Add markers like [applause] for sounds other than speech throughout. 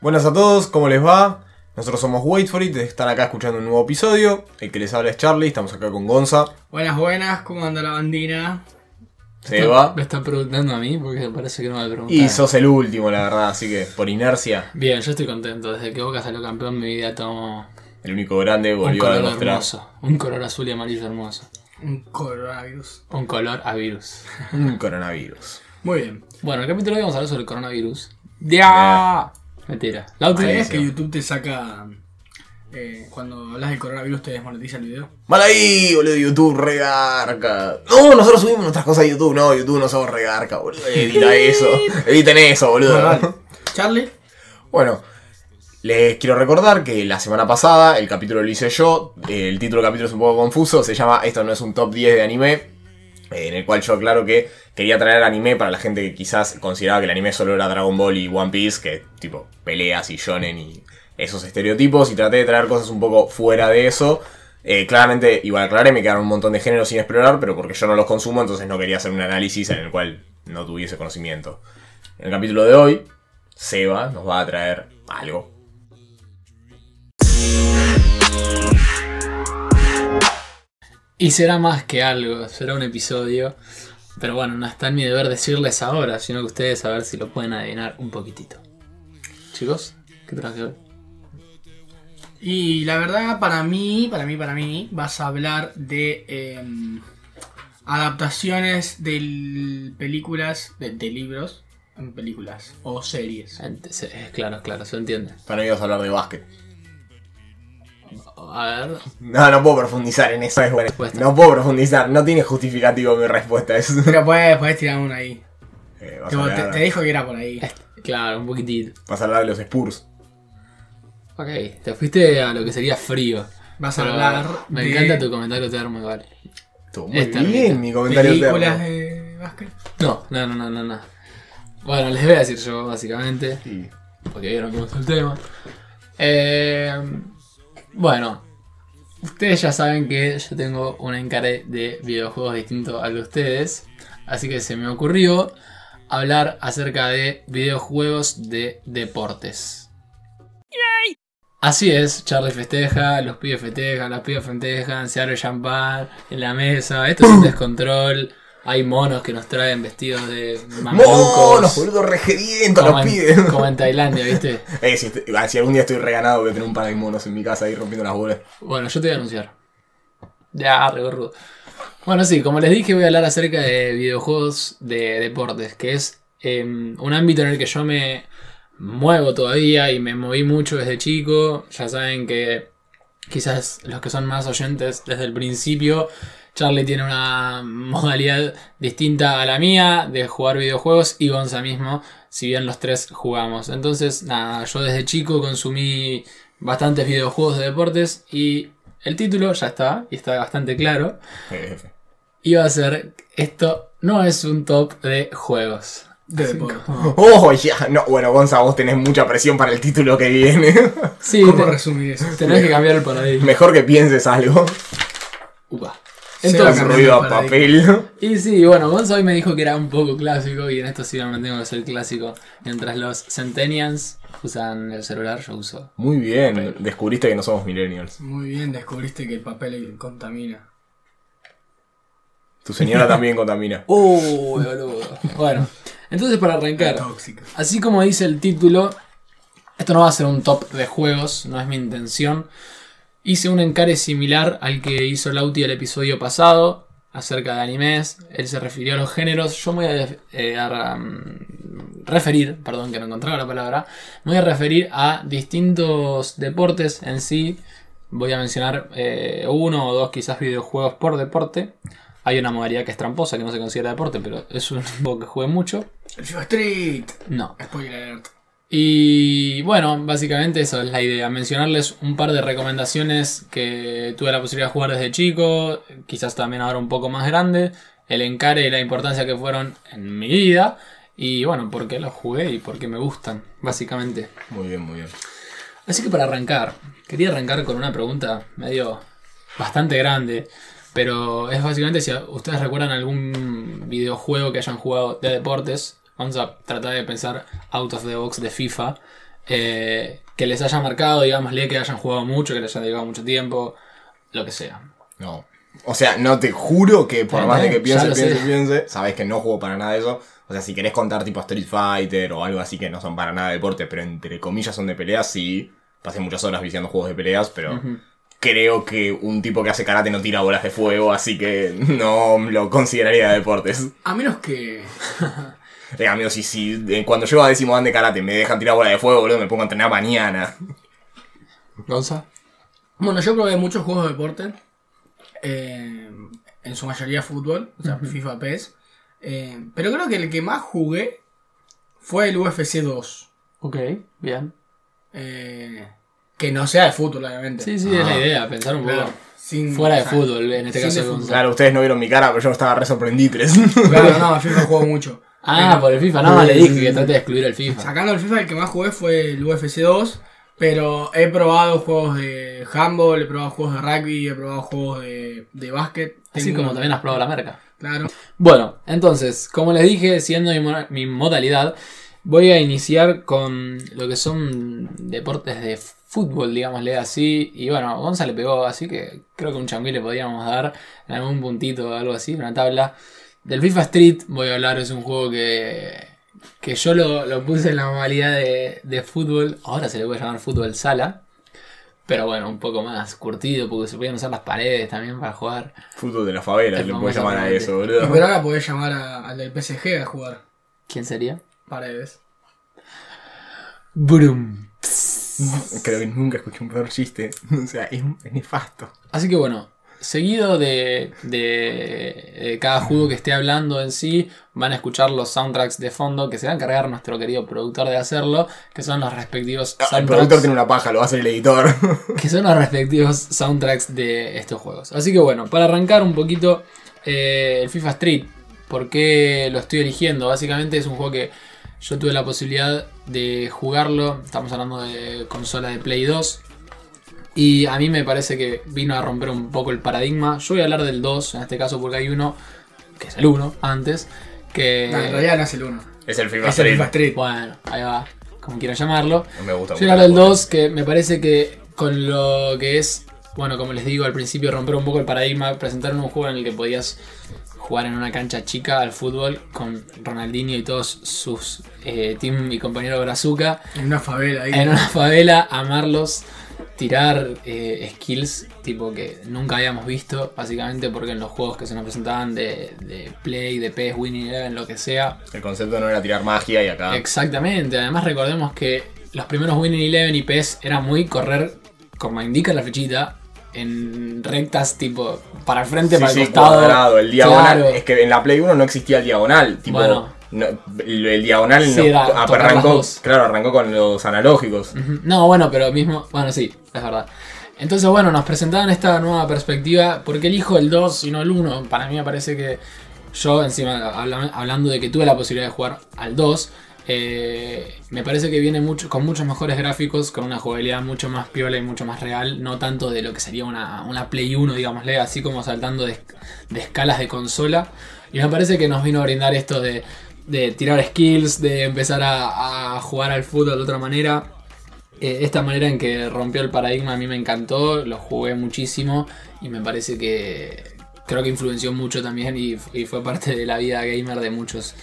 Buenas a todos, ¿cómo les va? Nosotros somos Wait for It, están acá escuchando un nuevo episodio. El que les habla es Charlie, estamos acá con Gonza, Buenas, buenas, ¿cómo anda la bandina? Seba. Me están preguntando a mí porque parece que no me preguntaron. Y sos el último, la verdad, así que por inercia, Bien, yo estoy contento. Desde que Boca salió campeón, mi vida tomó el único grande un volvió a color demostrar. hermoso. Un color azul y amarillo hermoso. Un coronavirus. Un color a virus. Un coronavirus. Muy bien. Bueno, el capítulo de hoy vamos a hablar sobre el coronavirus. ¡Ya! Mentira. La última ¿Sabías que YouTube te saca. eh, cuando hablas del coronavirus te desmonetiza el video? Mal ahí, boludo, YouTube regarca. No, nosotros subimos nuestras cosas a YouTube, no, YouTube no somos regarca, boludo. Edita [laughs] eso, editen eso, boludo. Charlie, Bueno, les quiero recordar que la semana pasada el capítulo lo hice yo. El título del capítulo es un poco confuso. Se llama Esto no es un top 10 de anime. En el cual yo aclaro que quería traer anime para la gente que quizás consideraba que el anime solo era Dragon Ball y One Piece, que tipo peleas y shonen y esos estereotipos. Y traté de traer cosas un poco fuera de eso. Eh, claramente, igual aclaré, me quedaron un montón de géneros sin explorar, pero porque yo no los consumo, entonces no quería hacer un análisis en el cual no tuviese conocimiento. En el capítulo de hoy, Seba nos va a traer algo. Y será más que algo, será un episodio. Pero bueno, no está en mi deber decirles ahora, sino que ustedes a ver si lo pueden adivinar un poquitito. Chicos, ¿qué traje hoy? y la verdad, para mí, para mí, para mí, vas a hablar de em, adaptaciones de películas, de, de libros en películas o series. Eh, Claro, claro, se entiende. Para mí vas a hablar de básquet. A ver, No, no puedo profundizar en eso. Respuesta. No puedo profundizar, no tiene justificativo mi respuesta. Es, Pero puedes, puedes tirar una ahí. Eh, vas, a Tipo, te, dijo que era por ahí. claro, un poquitito. vas a hablar de los Spurs. Ok, te fuiste a lo que sería frío. Vas a Pero hablar Me de encanta tu comentario termo igual. Estuvo muy Esta bien mi comentario películas termo. de básquet. No, no, no, no, no, no. Bueno, les voy a decir yo básicamente, Sí. porque vieron cómo está el tema. Eh, bueno, ustedes ya saben que yo tengo un encare de videojuegos distinto al de ustedes, así que se me ocurrió hablar acerca de videojuegos de deportes. Así es, Charlie festeja, los pibes festejan, las pibes festejan, se abre champán en la mesa, esto es un [coughs] descontrol, hay monos que nos traen vestidos de ¡Monos, mamelucos, boludo, regedientos como, los en, pibes! [laughs] como en Tailandia, ¿viste? [laughs] Eh, si, est- si algún día estoy reganado, voy a tener un par de monos en mi casa ahí rompiendo las bolas. Bueno, yo te voy a anunciar. Ya, regorrudo. Bueno, sí, como les dije, voy a hablar acerca de videojuegos de deportes, que es eh, un ámbito en el que yo me muevo todavía y me moví mucho desde chico. Ya saben que quizás los que son más oyentes desde el principio, Charlie tiene una modalidad distinta a la mía de jugar videojuegos y Gonza mismo, si bien los tres jugamos. Entonces, nada, yo desde chico consumí bastantes videojuegos de deportes y el título ya está, y está bastante claro. Iba a ser, esto no es un top de juegos. De Así deporte. como- ¡Oh, ya! No, bueno, Gonza, vos tenés mucha presión para el título que viene. Sí, ¿Cómo te- resumir eso? tenés que cambiar el paradigma. Mejor que pienses algo. Upa. Entonces, ruido a papel. Y sí, bueno, Gonzo hoy me dijo que era un poco clásico y en esto sí me mantengo que ser clásico. Mientras los Centennials usan el celular, yo uso. Muy bien, descubriste que no somos millennials. Muy bien, descubriste que el papel contamina. Tu señora también contamina. [laughs] ¡Uh, boludo! Bueno, entonces para arrancar, así como dice el título, esto no va a ser un top de juegos, no es mi intención. Hice un encare similar al que hizo Lauti el episodio pasado acerca de animes. Él se refirió a los géneros. Yo me voy a, eh, a, mm, referir, perdón que no encontraba la palabra, me voy a referir a distintos deportes en sí. Voy a mencionar eh, uno o dos quizás videojuegos por deporte. Hay una modalidad que es tramposa, que no se considera deporte, pero es un [laughs] juego que jugué mucho. El Street. No. Spoiler alert. Y bueno, básicamente eso es la idea, mencionarles un par de recomendaciones que tuve la posibilidad de jugar desde chico, quizás también ahora un poco más grande, el encare y la importancia que fueron en mi vida, y bueno, por qué los jugué y por qué me gustan, básicamente. Muy bien, muy bien. Así que para arrancar, quería arrancar con una pregunta medio bastante grande, pero es básicamente si ustedes recuerdan algún videojuego que hayan jugado de deportes, vamos a tratar de pensar out of the box de FIFA. eh, que les haya marcado, digámosle, que hayan jugado mucho, que les haya dedicado mucho tiempo, lo que sea. No. O sea, no te juro que por Está más de que ya piense, piense, sé. piense, sabes que no juego para nada de eso. O sea, si querés contar tipo Street Fighter o algo así que no son para nada deporte, pero entre comillas son de peleas, sí. Pasé muchas horas viciando juegos de peleas, pero creo que un tipo que hace karate no tira bolas de fuego, así que [laughs] no lo consideraría de deportes. A menos que. [laughs] Eh, amigo, si, si eh, cuando llego a décimo dan de karate me dejan tirar bolas de fuego, boludo, me pongo a entrenar mañana. Gonza. Bueno, yo probé muchos juegos de deporte. eh, en su mayoría fútbol, o sea, FIFA PES. eh, pero creo que el que más jugué fue el UFC 2. Ok, bien. eh, que no sea de fútbol, obviamente. Sí, sí, es Ah. la idea, pensar un poco Claro, sin- fuera de o sea, fútbol, en este sin caso de fútbol. Gonza. Claro, ustedes no vieron mi cara, pero yo estaba re sorprenditres. Claro, [laughs] no, FIFA juego mucho. Ah, por el FIFA, no, le dije que trate de excluir el FIFA. Sacando el FIFA, el que más jugué fue el UFC 2. Pero he probado juegos de handball, he probado juegos de rugby, he probado juegos de, de básquet. Así Tengo- como también has probado la merca. Claro. Bueno, entonces, como les dije, siendo mi, mo- mi modalidad, voy a iniciar con lo que son deportes de fútbol, digámosle así. Y bueno, Gonza le pegó, así que creo que un changüí le podríamos dar en algún puntito o algo así, una tabla. Del FIFA Street voy a hablar, es un juego que, que yo lo, lo puse en la modalidad de, de fútbol. Ahora se le puede llamar fútbol sala. Pero bueno, un poco más curtido, porque se podían usar las paredes también para jugar. Fútbol de la favela, El le puedes llamar a eso, Pero boludo. ahora podés llamar a- al del PSG a jugar. ¿Quién sería? Paredes. Brum. Creo que nunca escuché un peor chiste. [laughs] O sea, es, es nefasto. Así que bueno, seguido de, de- de cada juego que esté hablando en sí, van a escuchar los soundtracks de fondo que se va a encargar nuestro querido productor de hacerlo, que son los respectivos Ah, El productor soundtracks, tiene una paja, lo va a hacer el editor. [laughs] que son los respectivos soundtracks de estos juegos. Así que bueno, para arrancar un poquito eh, el FIFA Street, ¿por qué lo estoy eligiendo? Básicamente es un juego que yo tuve la posibilidad de jugarlo, estamos hablando de consola de Play 2. Y a mí me parece que vino a romper un poco el paradigma. Yo voy a hablar del 2, en este caso porque hay uno, que es el 1 antes, que... No, en realidad no es el 1. es el FIFA Es el Street. FIFA Street. Bueno, ahí va, como quieran llamarlo. No me gusta Yo voy a hablar la del cosa. 2, que me parece que con lo que es, bueno, como les digo al principio, romper un poco el paradigma, presentaron un juego en el que podías jugar en una cancha chica al fútbol con Ronaldinho y todos sus eh, team y compañero Brazuca En una favela ahí. en una favela, amarlos, tirar eh, skills tipo que nunca habíamos visto, básicamente porque en los juegos que se nos presentaban de, de Play, de PES, Winning Eleven, lo que sea, El concepto no era tirar magia y acá. Exactamente, además recordemos que los primeros Winning Eleven y PES era muy correr, como indica la flechita, en rectas tipo para el frente, Sí, para el sí, costado. cuadrado, el diagonal. Claro. Es que en la Play 1 no existía el diagonal. Tipo, Bueno. No- el, diagonal Sí, no- ah, arrancó, claro, arrancó con los analógicos. No, bueno, pero mismo, bueno, sí, es verdad. Entonces, bueno, nos presentaban esta nueva perspectiva. porque elijo el 2 y no el 1? Para mí me parece que yo, encima, habla- hablando de que tuve la posibilidad de jugar al 2, eh, me parece que viene mucho, con muchos mejores gráficos, con una jugabilidad mucho más piola y mucho más real, no tanto de lo que sería una, una Play 1, digámosle, así como saltando de, de escalas de consola. Y me parece que nos vino a brindar esto de, de tirar skills, de empezar a, jugar al fútbol de otra manera. Eh, esta manera en que rompió el paradigma a mí me encantó, lo jugué muchísimo y me parece que creo que influenció mucho también y, fue parte de la vida gamer de muchos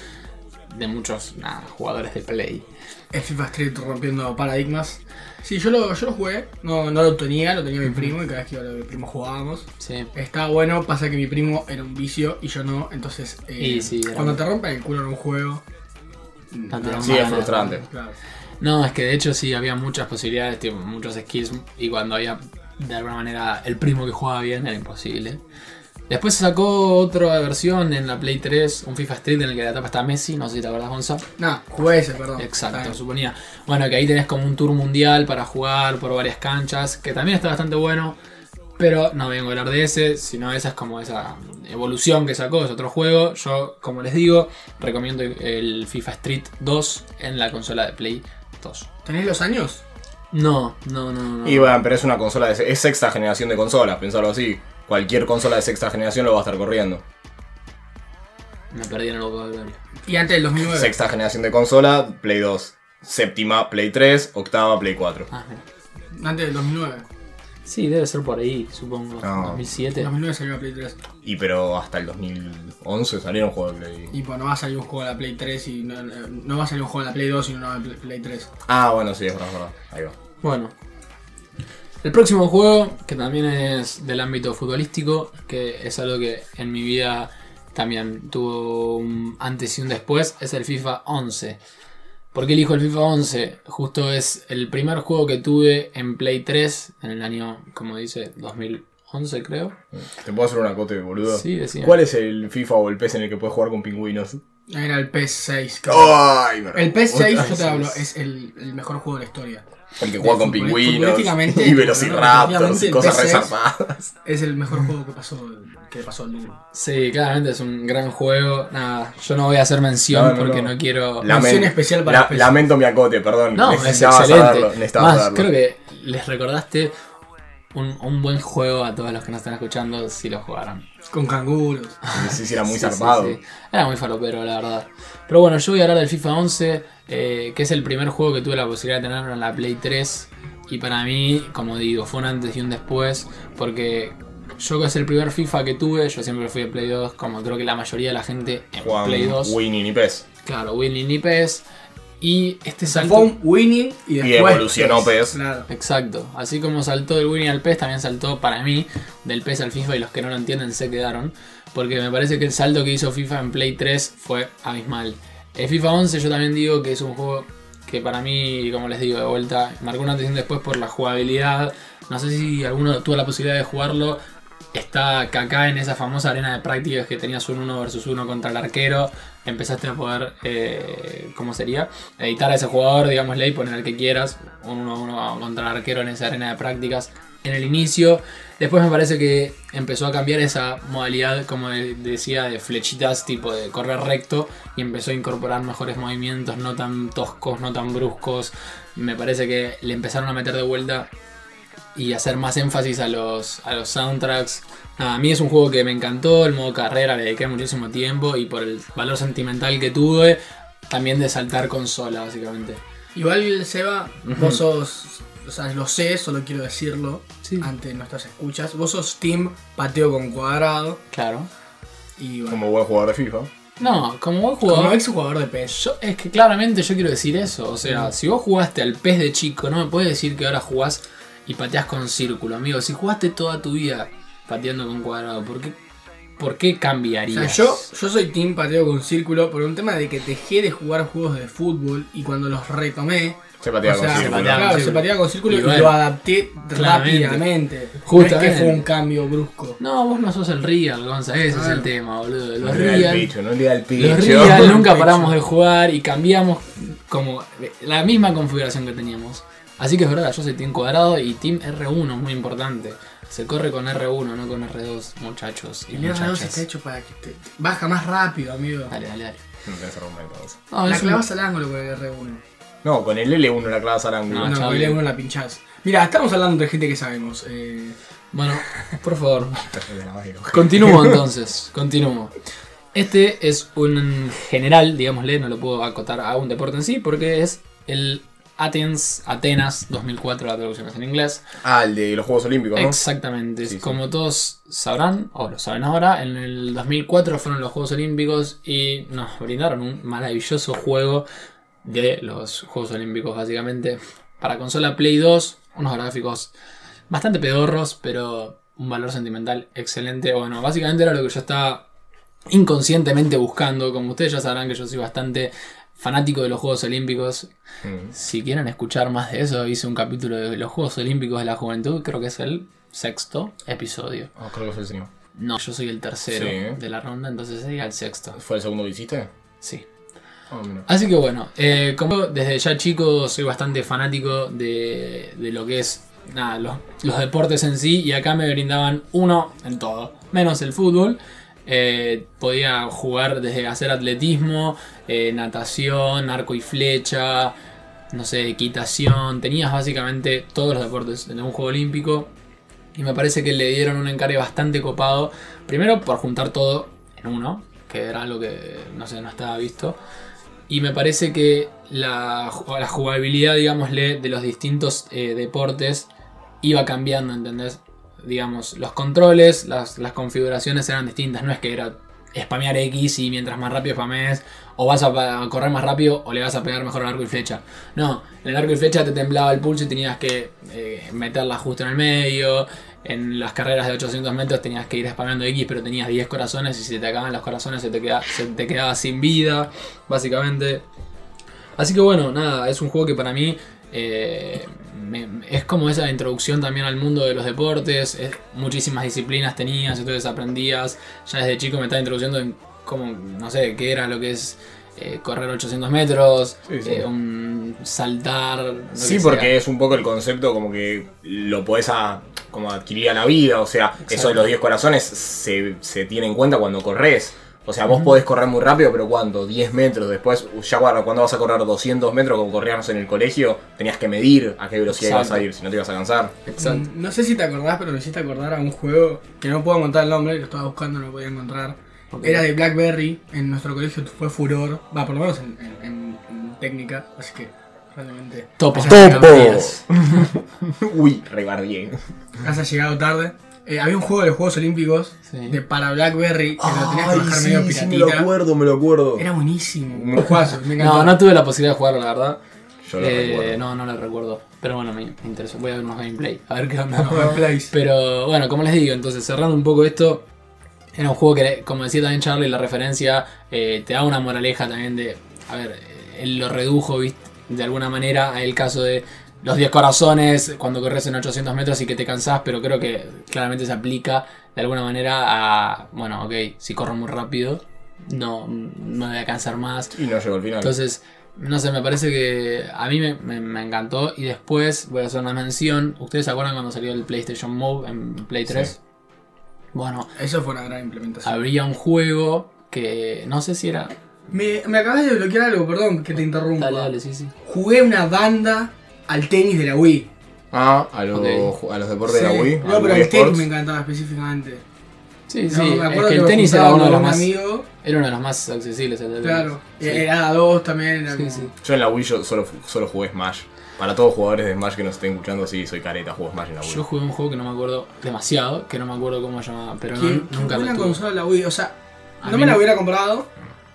de muchos jugadores de play. El FIFA Street rompiendo paradigmas. Sí, yo lo, yo lo jugué. No, no lo tenía, lo tenía mi primo y cada vez que iba a lo de mi primo jugábamos. Sí. Estaba bueno, pasa que mi primo era un vicio y yo no, entonces eh, Y sí, era cuando te rompen el culo en un juego... No te Sí, es ganas. frustrante. Claro. No, es que de hecho sí había muchas posibilidades, tipo, muchos skills y cuando había de alguna manera el primo que jugaba bien era imposible. Después se sacó otra versión en la Play 3, un FIFA Street en el que la tapa está Messi, no sé si te acuerdas, Gonza. No, jugué ese, perdón. Exacto, suponía. Bueno, que ahí tenés como un tour mundial para jugar por varias canchas, que también está bastante bueno. Pero no vengo a hablar de ese, sino esa es como esa evolución que sacó, es otro juego. Yo, como les digo, recomiendo el FIFA Street 2 en la consola de Play 2. ¿Tenés los años? No, no, no, no. Y bueno, pero es una consola, de, es sexta generación de consolas, pensarlo así. Cualquier consola de sexta generación lo va a estar corriendo. Me perdí en el vocabulario. Y antes del 2009. Sexta generación de consola, Play 2. séptima Play 3, octava Play 4. Ah, mira. Antes del 2009. Sí, debe ser por ahí, supongo. No. 2007. En 2009 salió la Play 3. Y pero hasta el 2011 salieron juegos de Play. Y pues no va a salir un juego de la Play 3 y no, no va a salir un juego de la Play 2 y no de la Play 3. Ah, bueno, sí, es verdad, es verdad. Ahí va. Bueno. El próximo juego, que también es del ámbito futbolístico, que es algo que en mi vida también tuvo un antes y un después, es el FIFA 11. ¿Por qué elijo el FIFA 11? Justo es el primer juego que tuve en Play 3 en el año, como dice, 2011 creo. ¿Te puedo hacer una cote, boludo? Sí, decía. ¿Cuál es el FIFA o el PES en el que puedes jugar con pingüinos? Era el PS6. creo. ¡Ay! me El PS6, Otra- yo te hablo, es el, el mejor juego de la historia. El que juega con Futbol- pingüinos y velociraptors y cosas PS6 resarpadas. Es el mejor juego que pasó, que pasó el mundo. Sí, claramente es un gran juego. Nada, yo no voy a hacer mención No, no, porque no. no, quiero... Lamen- Mención especial para la-. Lamento mi acote, perdón. No, es excelente. Más, saberlo. creo que les recordaste un, un buen juego a todos los que nos están escuchando si lo jugaron. Con canguros. Sí, sí, era muy Sí, sí, zarpado. sí. Era muy falopero, la verdad. Pero bueno, yo voy a hablar del FIFA 11, eh, que es el primer juego que tuve la posibilidad de tener en la Play 3. Y para mí, como digo, fue un antes y un después, porque yo que es el primer FIFA que tuve, yo siempre fui de Play 2, como creo que la mayoría de la gente en Play 2. Winning y PES. Claro, Winning y PES. Y este salto... Fue un winning y después. evolucionó PES. Claro. Exacto, así como saltó del Winning al PES, también saltó para mí del PES al FIFA y los que no lo entienden se quedaron, porque me parece que el salto que hizo FIFA en Play 3 fue abismal. El FIFA 11 yo también digo que es un juego que para mí, como les digo de vuelta, marcó una atención después por la jugabilidad. No sé si alguno tuvo la posibilidad de jugarlo. Está Kaká en esa famosa arena de prácticas que tenías un 1 versus 1 contra el arquero. Empezaste a poder, eh, ¿cómo sería? Editar a ese jugador, digámosle, y poner al que quieras. Un 1-1 contra el arquero en esa arena de prácticas en el inicio. Después me parece que empezó a cambiar esa modalidad, como de- decía, de flechitas, tipo de correr recto. Y empezó a incorporar mejores movimientos, no tan toscos, no tan bruscos. Me parece que le empezaron a meter de vuelta y hacer más énfasis a los, a los soundtracks. Nada, a mí es un juego que me encantó, el modo carrera le dediqué muchísimo tiempo y por el valor sentimental que tuve, también de saltar consola, básicamente. Igual, Seba, vos sos. O sea, lo sé, solo quiero decirlo Sí. ante nuestras escuchas. Vos sos Team Pateo con Cuadrado. Claro. Y bueno, Como buen jugador de FIFA. No, como buen como, jugador. ex jugador de PES. Yo- es que claramente yo quiero decir eso. O sea, si vos jugaste al pez de chico, no me puedes decir que ahora jugás y pateás con círculo, amigo. Si jugaste toda tu vida pateando con cuadrado, ¿por qué, por qué O cambiarías? sea, yo, yo soy Team Pateo con Círculo por un tema de que dejé de jugar juegos de fútbol y cuando los retomé. Se o sea, con círculo. claro, pateaba con círculo Y lo adapté claramente. rápidamente. No es Justamente. que fue un cambio brusco. No, vos no sos el real, Gonza, ese es el tema, boludo. Los No real, pecho, no el pecho. los real [laughs] nunca paramos de jugar y cambiamos como la misma configuración que teníamos. Así que es verdad, yo soy Team Cuadrado y Team R1 es muy importante. Se corre con R1, no con R2, muchachos y El R2 muchachas. está hecho para que te, te- baja más rápido, amigo. Dale, dale, dale. No tenés argumento. No, la es un- clavas al ángulo con el R1. No, con el L1 la clavas al ángulo. No, No, con el R1 la pinchás. Mira, estamos hablando de gente que sabemos. Eh, Bueno, por favor. [laughs] Continúo [laughs] entonces, continúo. Este es un general, digámosle, no lo puedo acotar a un deporte en sí, porque es el Athens, Atenas 2004, la traducción es en inglés. Ah, el de los Juegos Olímpicos, ¿no? Exactamente, Sí, sí. como todos sabrán, o lo saben ahora, en el 2004 fueron los Juegos Olímpicos y nos brindaron un maravilloso juego de los Juegos Olímpicos, básicamente. Para consola Play 2, unos gráficos bastante pedorros, pero un valor sentimental excelente. Bueno, básicamente era lo que yo estaba inconscientemente buscando. Como ustedes ya sabrán que yo soy bastante fanático de los Juegos Olímpicos. Mm. Si quieren escuchar más de eso, hice un capítulo de los Juegos Olímpicos de la Juventud, creo que es el sexto episodio. Ah, creo que fue el señor. No, yo soy el tercero Sí. de la ronda, entonces sería el sexto. ¿Fue el segundo que hiciste? Sí. Ah. Así que bueno, eh, como desde ya chico soy bastante fanático de, de lo que es nada, los, los deportes en sí y acá me brindaban uno en todo, menos el fútbol. Eh, podía jugar desde hacer atletismo, eh, natación, arco y flecha, no sé, equitación. Tenías básicamente todos los deportes en un juego olímpico y me parece que le dieron un encargue bastante copado. Primero por juntar todo en uno, que era algo que no sé, no estaba visto. Y me parece que la, jugabilidad, digámosle, de los distintos eh, deportes iba cambiando, ¿entendés? Digamos, los controles, las, las configuraciones eran distintas. No es que era spamear X y mientras más rápido spamees, o vas a correr más rápido o le vas a pegar mejor al arco y flecha. No, en el arco y flecha te temblaba el pulso y tenías que eh, meterla justo en el medio. En las carreras de 800 metros tenías que ir spameando X, pero tenías 10 corazones y si te acaban los corazones se te, queda, se te quedaba sin vida, básicamente. Así que bueno, nada, es un juego que para mí eh, me- es como esa introducción también al mundo de los deportes. es- muchísimas disciplinas tenías, entonces aprendías. Ya desde chico me estaba introduciendo en cómo, no sé, qué era lo que es eh, correr 800 metros, Sí, sí. eh, un saltar. Sí, sea. porque es un poco el concepto como que lo podés a- como adquirir a la vida. O sea, eso de los 10 corazones se, se tiene en cuenta cuando corres. O sea, vos podés correr muy rápido, pero ¿cuánto? 10 metros. Después, ya cuando, cuando vas a correr 200 metros, como corríamos en el colegio, tenías que medir a qué velocidad ibas a ir, si no te ibas a cansar. Exacto. Mm, No sé si te acordás, pero me hiciste acordar a un juego que no puedo encontrar el nombre, lo estaba buscando, no lo podía encontrar. Era de Blackberry, en nuestro colegio fue furor, va, por lo menos en, en- en- en técnica, así que realmente Topo. ¡Topo! [laughs] Uy, rebardié. hayas llegado tarde. Eh, había un juego de los Juegos Olímpicos Sí. de para Blackberry que lo tenías que bajar medio piratita. me lo acuerdo, me lo acuerdo. Era buenísimo, un juegazo, me encantó. No, no tuve la posibilidad de jugarlo, la verdad. Yo lo Eh, recuerdo. no, no lo recuerdo. Pero bueno, me, me interesó. Voy a ver unos gameplay. A ver qué onda. Pero bueno, como les digo, entonces cerrando un poco esto, era un juego que, como decía también Charlie, la referencia eh, te da una moraleja también de, a ver, eh, él lo redujo ¿viste? de alguna manera a el caso de los 10 corazones cuando corres en 800 metros y que te cansás, pero creo que claramente se aplica de alguna manera a, bueno, ok, si corro muy rápido, no, no me voy a cansar más, Y no llegó al final. entonces, no sé, me parece que a mí me, me- me encantó. Y después voy a hacer una mención. ¿Ustedes se acuerdan cuando salió el PlayStation Move en Play 3? Sí. Bueno, Eso fue una gran implementación. habría un juego que no sé si era. Me, me acabas de bloquear algo, perdón que te interrumpa. Dale, dale, sí, sí. Jugué una banda al tenis de la Wii. ah, a, los Ok. a los deportes Sí. de la Wii. No, pero Wii el tenis me encantaba específicamente. Sí, No, sí, me es acuerdo que el tenis era uno de los un más. amigo, Era uno de los más accesibles. el claro. Sí. Era dos también. Era Sí, como- sí. Yo en la Wii yo solo, solo jugué Smash. Para todos los jugadores de Smash que nos estén escuchando, sí, soy careta, juego Smash en la Wii. Yo jugué un juego que no me acuerdo demasiado, que no me acuerdo cómo se llamaba, pero no- ¿Quién, nunca lo tuve. consola la Wii? O sea, A no me la no. hubiera comprado.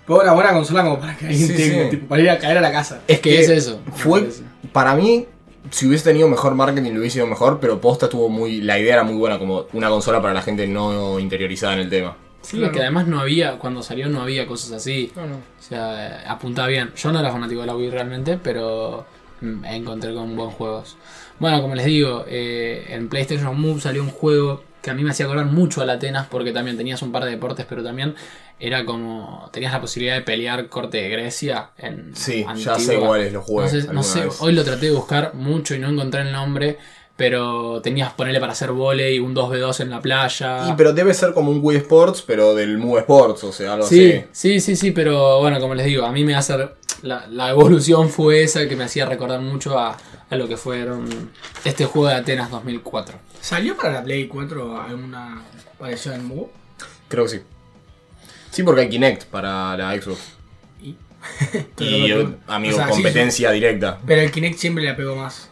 Pero una buena consola como para que alguien Sí, tenga, sí. tipo, para ir a caer a la casa. Es que que es eso. Fue, parece. Para mí, si hubiese tenido mejor marketing, lo hubiese ido mejor, pero posta estuvo muy. La idea era muy buena, como una consola para la gente no interiorizada en el tema. Sí, Claro. es que además no había, cuando salió no había cosas así. O sea, eh, apuntaba bien. Yo no era fanático de la Wii realmente, pero mm, encontré con buenos juegos. Bueno, como les digo, eh, en PlayStation Move salió un juego que a mí me hacía acordar mucho a la Atenas porque también tenías un par de deportes, pero también era como. tenías la posibilidad de pelear corte de Grecia en. Sí, ya sé cuáles los jugué. No sé, no sé, vez. hoy lo traté de buscar mucho y no encontré el nombre, pero tenías ponerle para hacer volei, un 2v2 en la playa. Y, pero debe ser como un Wii Sports, pero del Move Sports, o sea, algo Sí, así. sí, sí, sí, pero bueno, como les digo, a mí me hace. La, la evolución fue esa que me hacía recordar mucho a, a lo que fueron este juego de Atenas 2004. ¿Salió para la Play 4 alguna parecida al Move? Creo que sí. Sí, porque hay Kinect para la Xbox. Y- [laughs] Y, amigo, o sea, sí, competencia directa. Pero el Kinect siempre le pegó más.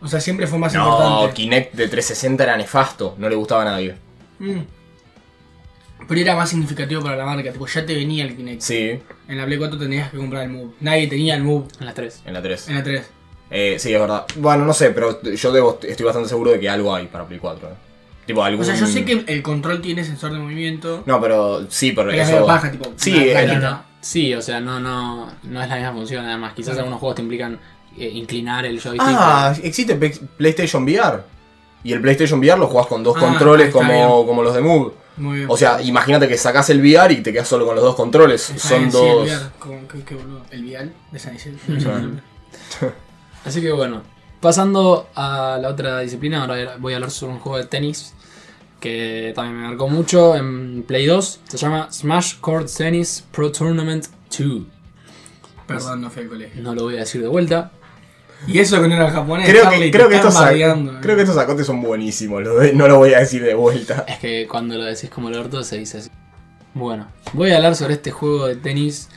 O sea, siempre fue más No, importante. Kinect de 360 era nefasto, no le gustaba a nadie. Mm. Pero era más significativo para la marca, tipo, ya te venía el Kinect. Sí, En la Play 4 tenías que comprar el Move. Nadie tenía el Move En las 3. en la 3. en la 3. Eh, sí, es verdad. Bueno, no sé, pero yo debo, estoy bastante seguro de que algo hay para Play 4. eh. Tipo, algún... O sea, yo sé que el control tiene sensor de movimiento. No, pero sí, pero Pero es eso... paja, tipo. Sí, sí, o sea, no, no, no es la misma función, además. Quizás algunos juegos te implican eh, inclinar el joystick. Ah, existe PlayStation VR. Y el PlayStation VR lo jugás con dos Ah, controles como, bien. como los de Move. Muy bien. O sea, imagínate que sacás el VR y te quedas solo con los dos controles. Está Son bien, sí, dos... el VR, qué- qué boludo. El Vial de San Isidro. [laughs] Así que bueno, pasando a la otra disciplina, ahora voy a hablar sobre un juego de tenis que también me marcó mucho en Play 2. Se llama Smash Court Tennis Pro Tournament 2. Perdón, no fui al colegio. No lo voy a decir de vuelta. Y eso que no era japonés. Creo que, creo, que estos, bardeando, eh. creo que estos acotes son buenísimos. lo de- no lo voy a decir de vuelta. Es que cuando lo decís como el orto se dice así. Bueno, voy a hablar sobre este juego de tenis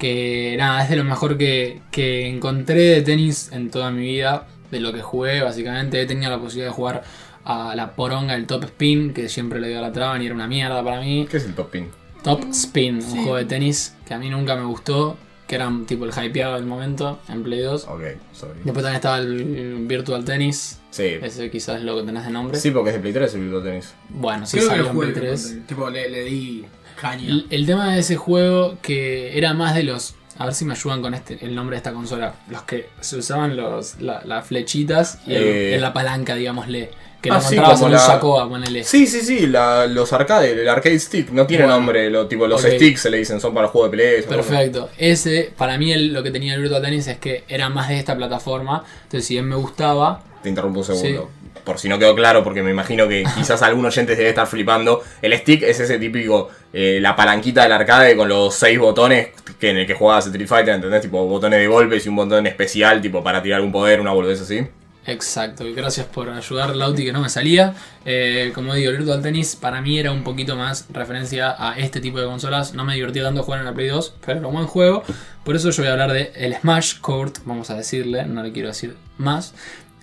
Que nada, es de lo mejor que, que encontré de tenis en toda mi vida. De lo que jugué, básicamente. He tenido la posibilidad de jugar a la poronga, el top spin, que siempre le dio a la traba y era una mierda para mí. ¿Qué es el top pin? Top Spin, Sí. un juego de tenis que a mí nunca me gustó, que era tipo el hypeado del momento en Play 2. Ok, sorry. Después también estaba el Virtual Tennis, Sí. ese quizás es lo que tenés de nombre. Sí, porque es de Play 3 el Virtual Tennis. Bueno, sí Creo que salió lo en. Play 3. Tipo, le, le di caña. El, el tema de ese juego que era más de los... A ver si me ayudan con este, el nombre de esta consola. Los que se usaban los, la- las flechitas y Eh. en la palanca, digámosle. Que Ah, lo sí, encontrabas como en un la- saco a ponerle. Sí, sí, sí, la- los arcade, el arcade stick, no tiene Bueno. nombre, lo, tipo los sticks se le dicen, son para juego de play. Perfecto. Ese, para mí, el- lo que tenía el Virtual Tennis es que era más de esta plataforma. Entonces, si bien me gustaba, Te interrumpo un segundo. Por si no quedó claro, porque me imagino que quizás algún oyente debe estar flipando. El stick es ese típico, eh, la palanquita del arcade con los seis botones que en el que jugabas Street Fighter, ¿entendés? Tipo botones de golpes y un botón especial, tipo para tirar un poder, una boludez así. Exacto, y gracias por ayudar Lauti que no me salía. Eh, como digo, el Virtual Tennis para mí era un poquito más referencia a este tipo de consolas. No me divertía tanto jugar en la Play 2, pero era un buen juego. Por eso yo voy a hablar de el Smash Court, vamos a decirle, no le quiero decir más.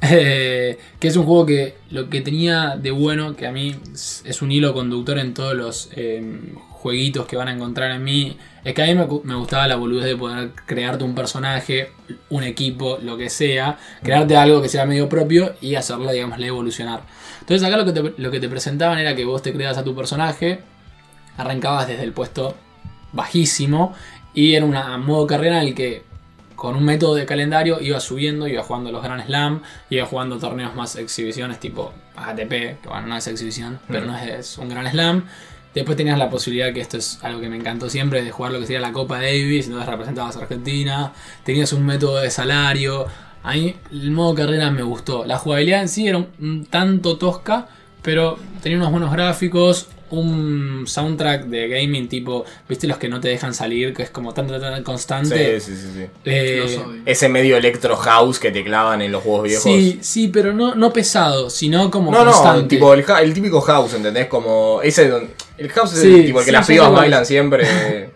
Eh, que es un juego que lo que tenía de bueno, que a mí es un hilo conductor en todos los eh, jueguitos que van a encontrar en mí, es que a mí me, gu- me gustaba la boludez de poder crearte un personaje, un equipo, lo que sea, crearte algo que sea medio propio y hacerlo, digamos, evolucionar. Entonces acá lo que, te, lo que te presentaban era que vos te creas a tu personaje, arrancabas desde el puesto bajísimo y era una modo carrera en el que con un método de calendario iba subiendo, iba jugando los Grand Slam, iba jugando torneos más exhibiciones tipo ATP, que bueno, no es exhibición, pero no es, es un Grand Slam. Después tenías la posibilidad, que esto es algo que me encantó siempre, de jugar lo que sería la Copa Davis, entonces representabas a Argentina, tenías un método de salario. A mí el modo carrera me gustó. La jugabilidad en sí era un, un tanto tosca, pero tenía unos buenos gráficos, un soundtrack de gaming tipo, viste los que no te dejan salir, que es como tan, tan, tan constante. Sí, sí, sí, sí. Eh. Ese medio electro house que te clavan en los juegos viejos. sí, sí, pero no, no pesado, sino como No, no, tipo el, el típico house, ¿entendés? Como ese el house es Sí, el, tipo el que sí, las pibas bailan es. siempre.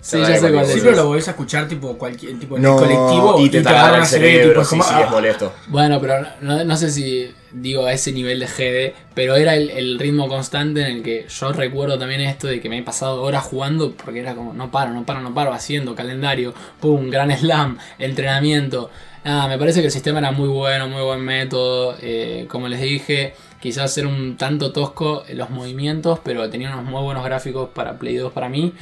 Sí, se ya sé cuál es. pero lo volvés a escuchar tipo, cualquier, tipo en No, el colectivo y te agarran el tipo, cerebro, es sí, como, sí, ah, es molesto. Bueno, pero no, no sé si digo a ese nivel de GD, pero era el, el ritmo constante en el que yo recuerdo también esto de que me he pasado horas jugando porque era como no paro, no paro, no paro, haciendo calendario, pum, gran slam, entrenamiento. Nada, me parece que el sistema era muy bueno, muy buen método. eh, como les dije, quizás era un tanto tosco en los movimientos, pero tenía unos muy buenos gráficos para Play 2 para mí.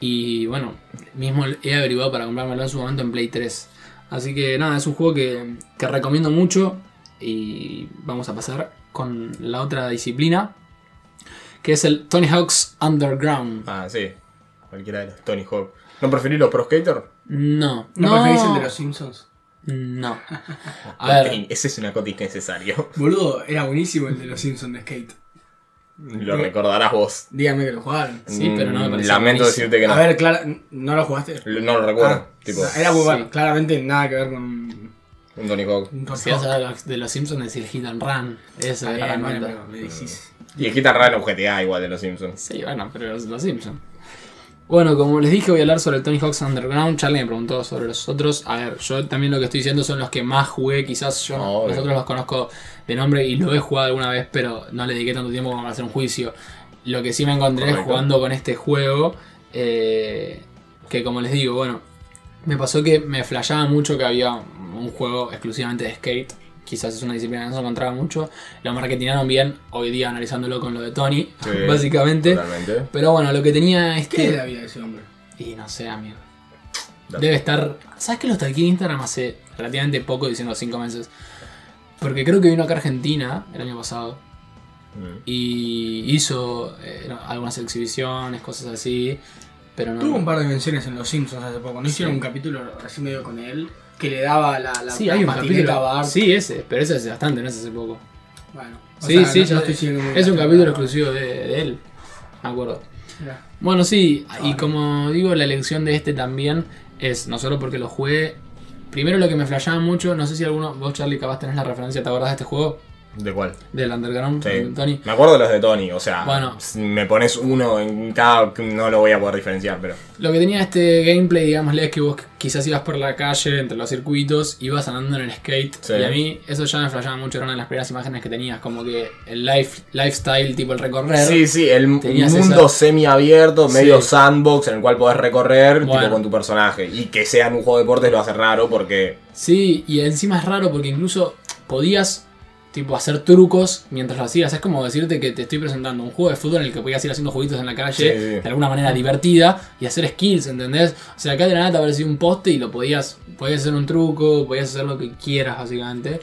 Y bueno, mismo he averiguado para comprármelo en su momento en Play 3. Así que nada, es un juego que, que recomiendo mucho. Y vamos a pasar con la otra disciplina. Que es el Tony Hawk's Underground. Ah, sí. Cualquiera de los Tony Hawk. ¿No preferís los Pro Skater? No, ¿No, no. preferís el de los Simpsons? No. [laughs] A ver, Ese es una cota innecesario. [laughs] Boludo, era buenísimo el de los Simpsons de Skate. Lo recordarás vos. Dígame que lo jugaron. Sí, pero no me pareció Lamento buenísimo. decirte que no. A ver, clara, ¿no lo jugaste? No lo recuerdo. Ah, tipo, era muy sí. bueno. Claramente nada que ver con un, Tony Hawk. si vas Hawk. a hablar de los Simpsons es el Hit and Run. Eso Ah, era bueno, me decís. Y el Guitar Run un GTA igual de los Simpsons. Sí, bueno, pero los, los Simpsons. Bueno, como les dije, voy a hablar sobre el Tony Hawk's Underground. Charlie me preguntó sobre los otros. A ver, yo también lo que estoy diciendo son los que más jugué. Quizás yo no- Obvio. los otros los conozco de nombre y lo he jugado alguna vez, pero no le dediqué tanto tiempo como para hacer un juicio. Lo que sí me encontré Correcto. jugando con este juego, eh, que como les digo, bueno, me pasó que me flasheaba mucho que había un juego exclusivamente de skate. Quizás es una disciplina que no se encontraba mucho. Lo marketinaron bien hoy día analizándolo con lo de Tony, Sí, [laughs] básicamente. Totalmente. Pero bueno, lo que tenía este. ¿Qué es la vida de ese hombre? Y no sé, amigo. Debe estar. ¿Sabes que lo stalkeé en Instagram hace relativamente poco, diciendo 5 meses? Porque creo que vino acá a Argentina el año pasado. Mm. Y hizo eh, no, algunas exhibiciones, cosas así. Pero no. Tuvo un par de menciones en Los Simpsons hace poco. ¿No hicieron un capítulo así medio con él? Que le daba la, la, Sí, la hay un capítulo. Sí, ese. Pero ese hace bastante, no es hace poco. Bueno, Sí, sea, sí, no- ya estoy siguiendo muy Es un capítulo exclusivo de, de él. Me acuerdo. Mirá. Bueno, sí, y como digo, la elección de este también es no solo porque lo jugué. Primero lo que me flashaba mucho, no sé si alguno, vos Charlie capaz tenés la referencia, ¿te acordás de este juego? ¿De cuál? del Underground, Sí. de Tony. Me acuerdo de los de Tony, o sea, Bueno. me pones uno en cada, no lo voy a poder diferenciar, pero... Lo que tenía este gameplay, digámosle, es que vos quizás ibas por la calle, entre los circuitos, ibas andando en el skate. Sí. Y a mí eso ya me flashaba mucho, era una de las primeras imágenes que tenías, como que el life, lifestyle, tipo el recorrer. Sí, sí, el mundo semiabierto, Sí. medio sandbox en el cual podés recorrer Bueno. tipo con tu personaje. Y que sea en un juego de deportes lo hace raro porque... Sí, y encima es raro porque incluso podías tipo hacer trucos mientras lo hacías. Es como decirte que te estoy presentando un juego de fútbol en el que podías ir haciendo jueguitos en la calle Sí, de alguna manera divertida y hacer skills, ¿entendés? O sea, acá de la nada te aparecía un poste y lo podías, podías hacer un truco, podías hacer lo que quieras básicamente.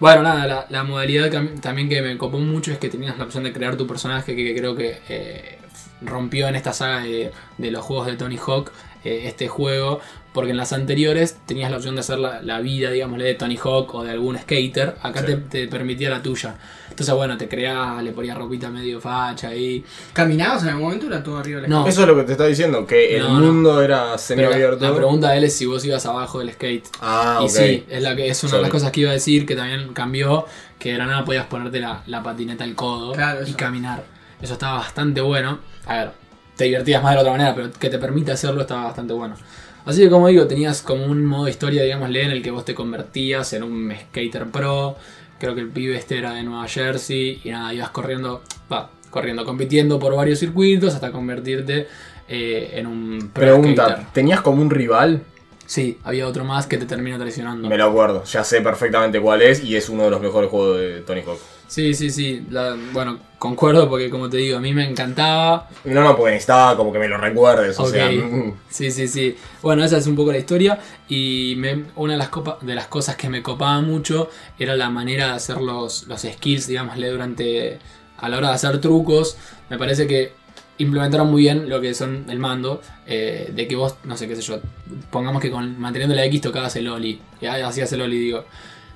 Bueno, nada, la, la modalidad que también que me copó mucho es que tenías la opción de crear tu personaje, que, que creo que eh, rompió en esta saga de, de los juegos de Tony Hawk eh, este juego, porque en las anteriores tenías la opción de hacer la, la vida, digámosle, de Tony Hawk o de algún skater, acá Sí. te, te permitía la tuya. Entonces, bueno, te creabas, le ponías ropita medio facha ahí. ¿Caminabas en el momento o era todo arriba de la No. Eso es lo que te está diciendo, que el no. mundo era Pero la, semiabierto. la pregunta de él es si vos ibas abajo del skate. Ah, y ok. sí, es, la que, es una de las cosas que iba a decir que también cambió, que de la nada podías ponerte la, la patineta al codo Claro, y caminar. Eso estaba bastante bueno. A ver, te divertías más de la otra manera, pero que te permite hacerlo estaba bastante bueno. Así que como digo, tenías como un modo historia, digámosle, en el que vos te convertías en un skater pro. Creo que el pibe este era de Nueva Jersey y nada, ibas corriendo, va, corriendo, compitiendo por varios circuitos hasta convertirte eh, en un pro Pregunta, skater. ¿tenías como un rival? Sí, había otro más que te termina traicionando. Me lo acuerdo, ya sé perfectamente cuál es y es uno de los mejores juegos de Tony Hawk. Sí, sí, sí. la- bueno, concuerdo porque como te digo, a mí me encantaba. No, no, porque necesitaba como que me lo recuerdes, o sea... mm, Sí, sí, sí. Bueno, esa es un poco la historia. Y me- una de las, copa- de las cosas que me copaba mucho era la manera de hacer los, los skills, digámosle, durante. a la hora de hacer trucos. Me parece que implementaron muy bien lo que son el mando. eh, de que vos, no sé qué sé yo, pongamos que con manteniendo la X tocabas el Oli. Y hacías el Oli, digo.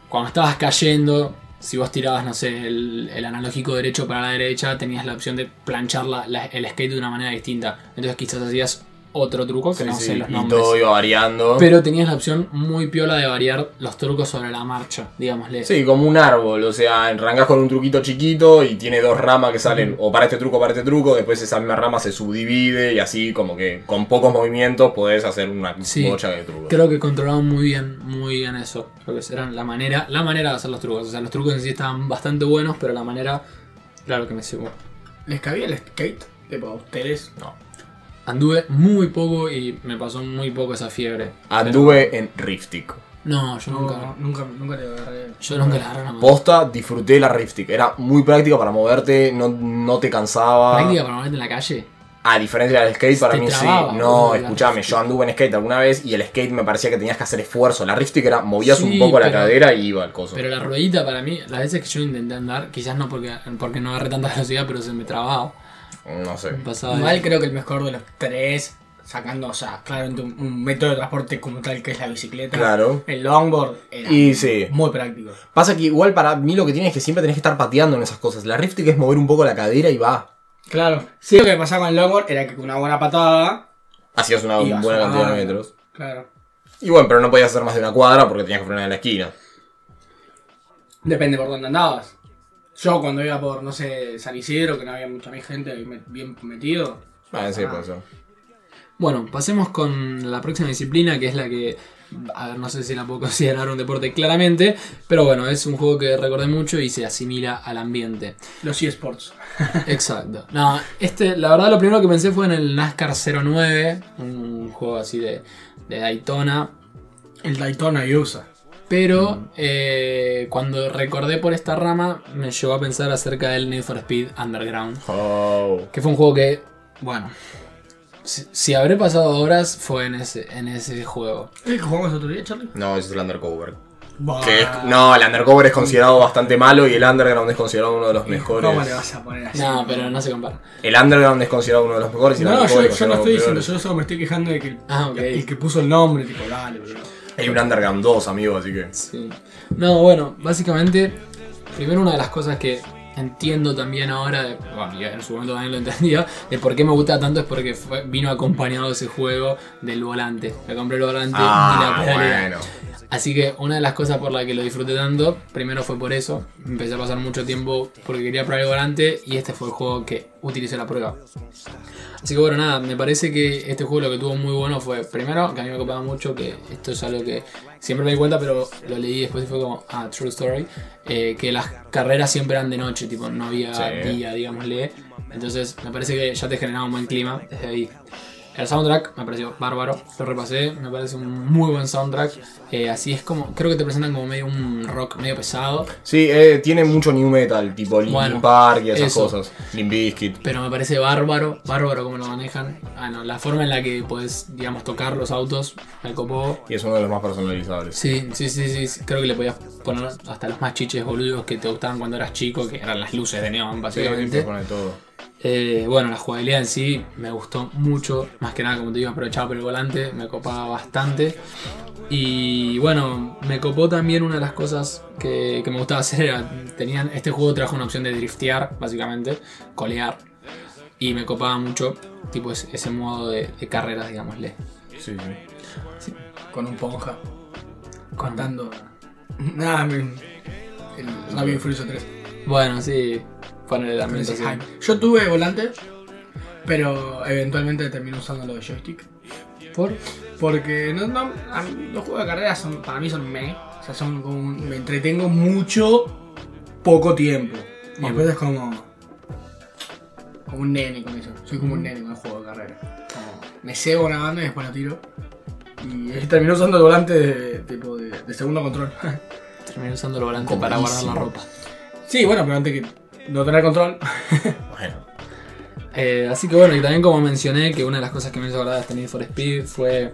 Cuando estabas cayendo, si vos tirabas, no sé, el, el analógico derecho para la derecha, tenías la opción de planchar la- la- el skate de una manera distinta. Entonces quizás hacías otro truco que sí, no sí, sé los y nombres. todo iba variando. Pero tenías la opción muy piola de variar los trucos sobre la marcha, digámosle. Sí, como un árbol, o sea, arrancas con un truquito chiquito y tiene dos ramas que salen o para este truco o para este truco, después esa misma rama se subdivide y así como que con pocos movimientos podés hacer una Sí. bocha de trucos. Creo que controlaban muy bien, muy bien eso. Creo que eran la manera, la manera de hacer los trucos. O sea, los trucos en sí estaban bastante buenos, pero la manera, claro que me sirvió. ¿Les cabía el skate? Tipo, a ustedes. No. Anduve muy poco y me pasó muy poco esa fiebre. Anduve en Riftic. No, yo No, nunca. nunca, nunca le agarré. Yo nunca la agarré mano. Posta, disfruté la Riftic. Era muy práctica para moverte, no, no te cansaba. Práctica para moverte en la calle. A diferencia del skate, para Te mí trababa, sí. No, la escúchame, yo anduve en skate alguna vez y el skate me parecía que tenías que hacer esfuerzo. La Riftic era, movías Sí, un poco la pero- cadera y iba al coso. Pero la ruedita para mí, las veces que yo intenté andar, quizás no porque, porque no agarré tanta [laughs] velocidad, pero se me trababa. No sé. Pasaba Igual creo que el mejor de los tres, sacando, o sea, claramente un, un método de transporte como tal que es la bicicleta. Claro. El longboard era Y sí. muy práctico. Pasa que igual para mí lo que tiene es que siempre tenés que estar pateando en esas cosas. La Riftic es mover un poco la cadera y va. Claro. Sí, lo que pasaba con el longboard era que con una buena patada. Hacías una Ibas buena cantidad de metros. Claro. Y bueno, pero no podías hacer más de una cuadra porque tenías que frenar en la esquina. Depende por dónde andabas. Yo cuando iba por, no sé, San Isidro, que no había mucha más gente bien metido. Ah, sí. Bueno, pasemos con la próxima disciplina, que es la que, a ver, no sé si la puedo [laughs] considerar un deporte claramente, pero bueno, es un juego que recordé mucho y se asimila al ambiente. Los eSports. [laughs] Exacto. No, este, la verdad lo primero que pensé fue en el NASCAR 09, un juego así de, de Daytona, El Daytona USA. Pero eh, cuando recordé por esta rama me llevó a pensar acerca del Need for Speed Underground, Oh. que fue un juego que, bueno, si, si habré pasado horas fue en ese, en ese juego. ¿Es el que jugamos el otro día, Charlie? No, ese es el Undercover. Bah. Que es- no, el Undercover es considerado bastante malo y el Underground es considerado uno de los mejores. ¿Cómo le vas a poner así? No, pero no se compara. El Underground es considerado uno de los mejores y el No, Undercover yo, yo no estoy diciendo, yo solo me estoy quejando de que el, Ah, el que puso el nombre, tipo, dale, bro. Hay un Underground 2, amigo, así que. Sí. No, bueno, básicamente, primero una de las cosas que entiendo también ahora, de- bueno, en su momento también lo entendía, de por qué me gusta tanto es porque fue- vino acompañado ese juego del volante. Me compré el volante y la Ah, pedalera. bueno. Así que una de las cosas por las que lo disfruté tanto, primero fue por eso. Empecé a pasar mucho tiempo porque quería probar el volante y este fue el juego que utilicé la prueba. Así que bueno, nada, me parece que este juego lo que tuvo muy bueno fue, primero, que a mí me copaba mucho, que esto es algo que siempre me di cuenta, pero lo leí después y fue como, ah, true story, eh, que las carreras siempre eran de noche, tipo, no había Sí. día, digámosle. Entonces me parece que ya te generaba un buen clima desde ahí. El soundtrack me pareció bárbaro, lo repasé, me parece un muy buen soundtrack. Eh, así es como, creo que te presentan como medio un rock medio pesado, Sí, eh, tiene mucho new metal, tipo Linkin Bueno, Park y esas eso. cosas. Limp Bizkit. pero me parece bárbaro, bárbaro como lo manejan. Ah, no, la forma en la que puedes, digamos, tocar los autos, me copó. Y es uno de los más personalizables. Sí, sí, sí, sí, sí, creo que le podías poner hasta los más chiches boludos que te gustaban cuando eras chico, que eran las luces de neón, Sí, básicamente. pone todo. Eh, bueno, la jugabilidad en sí me gustó mucho. Más que nada, como te digo, aprovechaba por el volante, me copaba bastante. Y bueno, me copó también una de las cosas que, que me gustaba hacer. Era, tenían, este juego trajo una opción de driftear, básicamente, colear. Y me copaba mucho, tipo, ese, ese modo de, de carreras, digámosle. Sí, sí. Con un ponja. Contando. Nada, me. El y Furioso 3. Bueno, sí, ese entonces- hype. Yo tuve volante, pero eventualmente terminé usando lo de joystick. ¿Por? Porque no, no, a mí los juegos de carrera son, para mí son me. O sea, son como. un- Me entretengo mucho, poco tiempo. Y después es como. Como un nene con eso. Soy como un nene con el juego de carrera. Como, me cebo una banda y después la tiro. Y terminé usando el volante de, tipo de, de segundo control. [laughs] Terminé usando el volante para guardar la ropa. sí, bueno, pero antes que no tener control. [laughs] Bueno. Eh, así que bueno, y también como mencioné que una de las cosas que me hizo acordar de este Need for Speed fue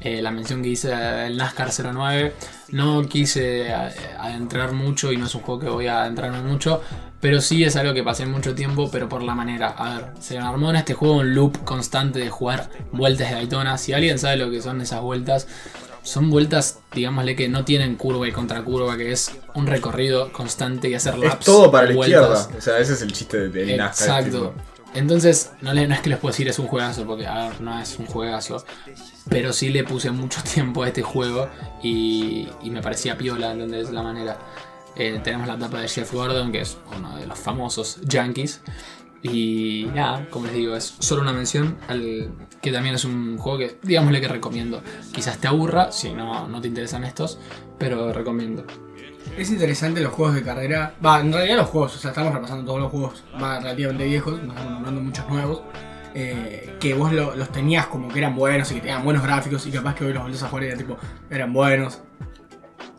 eh, la mención que hice del NASCAR 09. No quise a- adentrar mucho y no es un juego que voy a adentrarme mucho, pero sí es algo que pasé mucho tiempo, pero por la manera. A ver, se me armó en este juego un loop constante de jugar vueltas de Daytona. Si alguien sabe lo que son esas vueltas, son vueltas, digámosle que no tienen curva y contracurva, que es un recorrido constante y hacer laps. Es todo para la vueltas. izquierda. O sea, ese es el chiste de- NASCAR. Exacto. Entonces, no, le- no es que les puedo decir es un juegazo, porque a ver, no es un juegazo. Pero sí le puse mucho [laughs] tiempo a este juego y, y me parecía piola, ¿entendés? La manera. Eh, tenemos la etapa de Jeff Gordon, que es uno de los famosos Yankees. Y nada, como les digo, es solo una mención al que también es un juego que, digámosle que recomiendo. Quizás te aburra, si no, no te interesan estos, pero recomiendo. Es interesante los juegos de carrera. Va, en realidad los juegos, o sea, estamos repasando todos los juegos va, relativamente viejos, no estamos nombrando muchos nuevos. eh, que vos lo- los tenías como que eran buenos y que tenían buenos gráficos y capaz que hoy los volvés a jugar y tipo, eran buenos.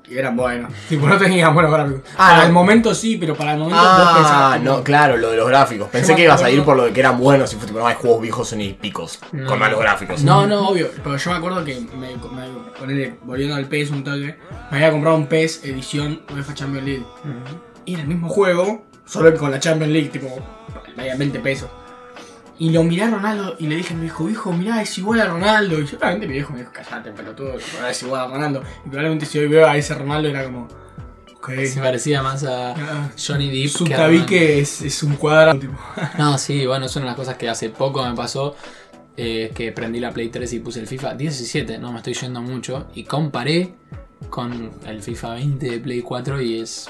Y eran buenos. Tipo, no tenían buenos gráficos. Ah, para no. el momento sí, pero para el momento vos Ah, pensás como- no, claro, lo de los gráficos. Pensé que ibas a ir por lo de que eran buenos y fue tipo, no hay juegos viejos ni picos No. con malos gráficos. No, no, obvio. Pero yo me acuerdo que, me, me- ponele, volviendo al PES un toque, me había comprado un PES edición UEFA Champions League. Y era el mismo juego, solo que con la Champions League, tipo, valía 20 pesos. Y lo miré a Ronaldo y le dije a mi viejo, viejo, mirá, es igual a Ronaldo. Y yo realmente mi viejo me dijo, callate, pelotudo, es igual a Ronaldo. Y probablemente si hoy veo a ese Ronaldo era como. Se parecía más a Ah, Johnny Depp. Su que tabique es, es un cuadrado, tipo. [laughs] No, sí, bueno, es una de las cosas que hace poco me pasó. eh, que prendí la Play 3 y puse el FIFA 17, no me estoy yendo mucho. Y comparé con el FIFA 20 de Play 4 y es.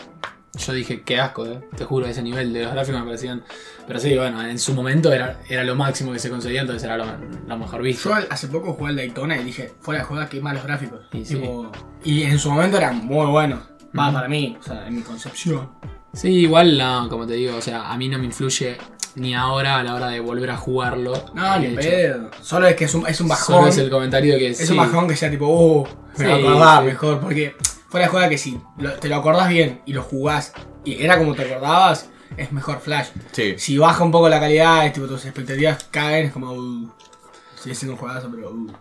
Yo dije, qué asco, eh. te juro, ese nivel de los gráficos me parecían. Pero sí, bueno, en su momento era, era lo máximo que se conseguía, entonces era lo, lo mejor visto. Yo hace poco jugué al Daytona y dije, fuera de joda, qué malos gráficos. Y sí. Tipo, y en su momento eran muy buenos. Va, para mí, o sea, en mi concepción. Sí, igual, no, como te digo, o sea, a mí no me influye ni ahora a la hora de volver a jugarlo. No, ni De hecho, pedo. Solo es que es un, es un Solo bajón. es el comentario que Es sí. un bajón que sea tipo, uh, me sí. mejor. Porque fuera de joda que si lo- te lo acordás bien y lo jugás y era como te acordabas, es mejor Flash. Sí. Si baja un poco la calidad, es tipo, tus expectativas caen, es como, uh, sigue siendo un juegazo, pero uh.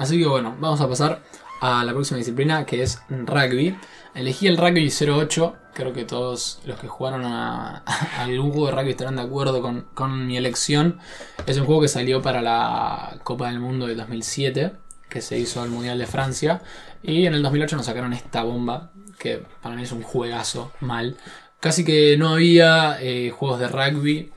Así que bueno, vamos a pasar a la próxima disciplina que es rugby. Elegí el rugby 08. Creo que todos los que jugaron a, a [laughs] algún juego de rugby estarán de acuerdo con, con mi elección. Es un juego que salió para la Copa del Mundo del 2007, que se hizo al Mundial de Francia. Y en el 2008 nos sacaron esta bomba, que para mí es un juegazo mal, casi que no había eh, juegos de rugby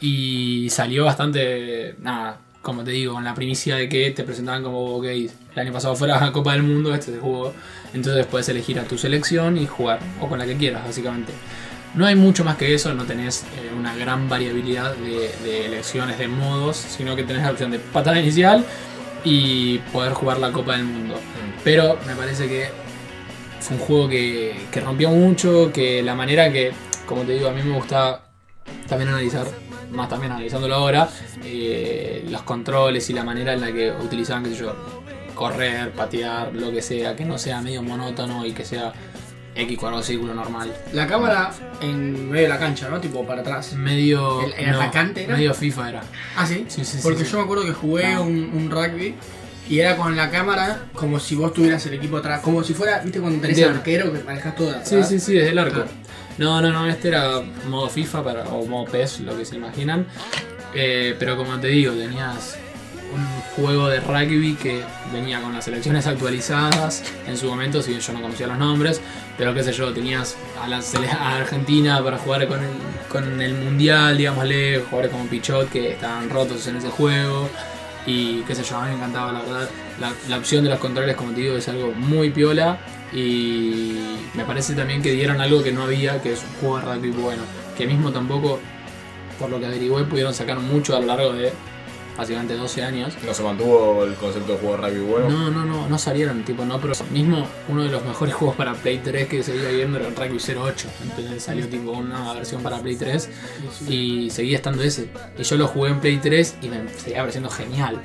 y salió bastante, nada, como te digo, con la primicia de que te presentaban como, ok, el año pasado fuera la Copa del Mundo, este se jugó, entonces puedes elegir a tu selección y jugar, o con la que quieras, básicamente. No hay mucho más que eso, no tenés eh, una gran variabilidad de, de elecciones de modos, sino que tenés la opción de patada inicial y poder jugar la Copa del Mundo. Pero me parece que fue un juego que, que rompió mucho, que la manera que, como te digo, a mí me gusta también analizar, más también analizándolo ahora, eh, los controles y la manera en la que utilizaban, qué sé yo, correr, patear, lo que sea, que no sea medio monótono y que sea X cuadrado círculo normal. La cámara en medio de la cancha, ¿no? Tipo para atrás. Medio. ¿El- el atacante era? Medio FIFA era. Ah, sí. Sí, sí, Porque sí. yo me acuerdo que jugué No. un, un rugby y era con la cámara como si vos tuvieras el equipo atrás. Como si fuera, ¿viste cuando tenés el arquero que manejas todo atrás? Sí, sí, sí, desde el arco. Claro. No, no, no, este era modo FIFA para, o modo PES, lo que se imaginan. Eh, pero como te digo, tenías juego de rugby que venía con las selecciones actualizadas en su momento, si bien yo no conocía los nombres, pero qué sé yo, tenías a, la a Argentina para jugar con el, con el Mundial, digámosle, jugadores como Pichot que estaban rotos en ese juego. Y qué sé yo, a mí me encantaba la verdad. La, la opción de los controles, como te digo, es algo muy piola. Y me parece también que dieron algo que no había, que es un juego de rugby bueno. Que mismo tampoco, por lo que averigüé, pudieron sacar mucho a lo largo de básicamente 12 años. No se mantuvo el concepto de juego de rugby bueno. No, no, no, no salieron, tipo, no, pero mismo uno de los mejores [laughs] juegos para Play 3 que seguía viendo era el Rugby 08. Entonces salió tipo una versión para Play 3 y seguía estando ese. Y yo lo jugué en Play 3 y me seguía pareciendo genial.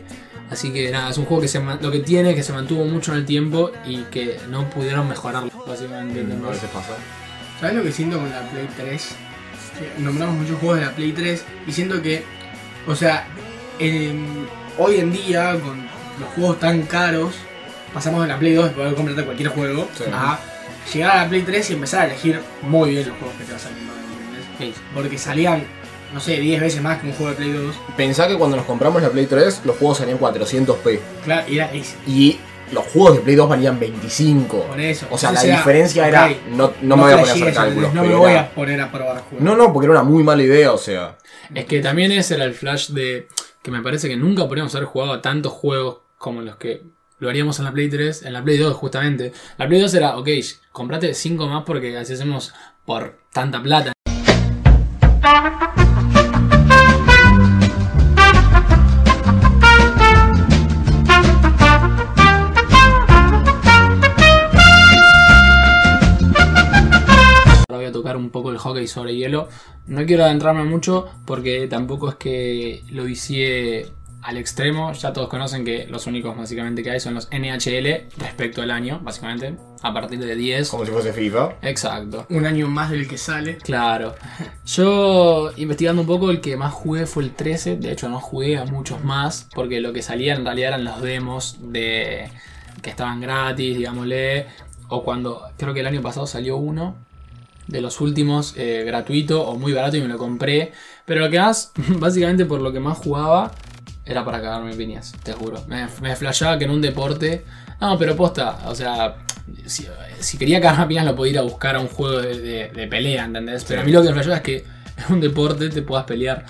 Así que nada, es un juego que se lo que tiene es que se mantuvo mucho en el tiempo y que no pudieron mejorarlo, básicamente. ¿entendés? veces pasa. ¿Sabes lo que siento con la Play 3? Que nombramos muchos juegos de la Play 3 y siento que, o sea, hoy en día con los juegos tan caros, pasamos de la Play 2 de poder comprarte cualquier juego Sí. a llegar a la Play 3 y empezar a elegir muy bien los juegos que te vas a. Sí. Porque salían, no sé, 10 veces más que un juego de Play 2. Pensá que cuando nos compramos la Play 3, los juegos salían 400p. Claro, y era es- Y los juegos de Play 2 valían 25. por eso. O sea, la Entonces diferencia era. No, no me voy a poner a hacer cálculos. No me voy era- a poner a probar juegos. No, no, porque era una muy mala idea, o sea. Es que también ese era el flash de que me parece que nunca podríamos haber jugado a tantos juegos como los que lo haríamos en la Play 3, en la Play 2 justamente. La Play 2 era, ok, comprate 5 más porque así hacemos por tanta plata. Tocar un poco el hockey sobre hielo. No quiero adentrarme mucho porque tampoco es que lo hice al extremo. Ya todos conocen que los únicos básicamente que hay son los NHL respecto al año, básicamente. A partir de 10. Como si fuese FIFA. Exacto. Un año más del que sale. Claro. Yo investigando un poco, el que más jugué fue el 13. De hecho, no jugué a muchos más. Porque lo que salía en realidad eran los demos de que estaban gratis, digámosle. O cuando creo que el año pasado salió uno de los últimos eh, gratuito o muy barato y me lo compré. Pero lo que más, [laughs] básicamente por lo que más jugaba, era para cagarme piñas, te juro. Me, me flashaba que en un deporte. No, pero posta, o sea, si, si quería cagarme a piñas lo podía ir a buscar a un juego de, de- de pelea, ¿entendés? Pero a mí lo que me flashaba es que [laughs] en un deporte te puedas pelear.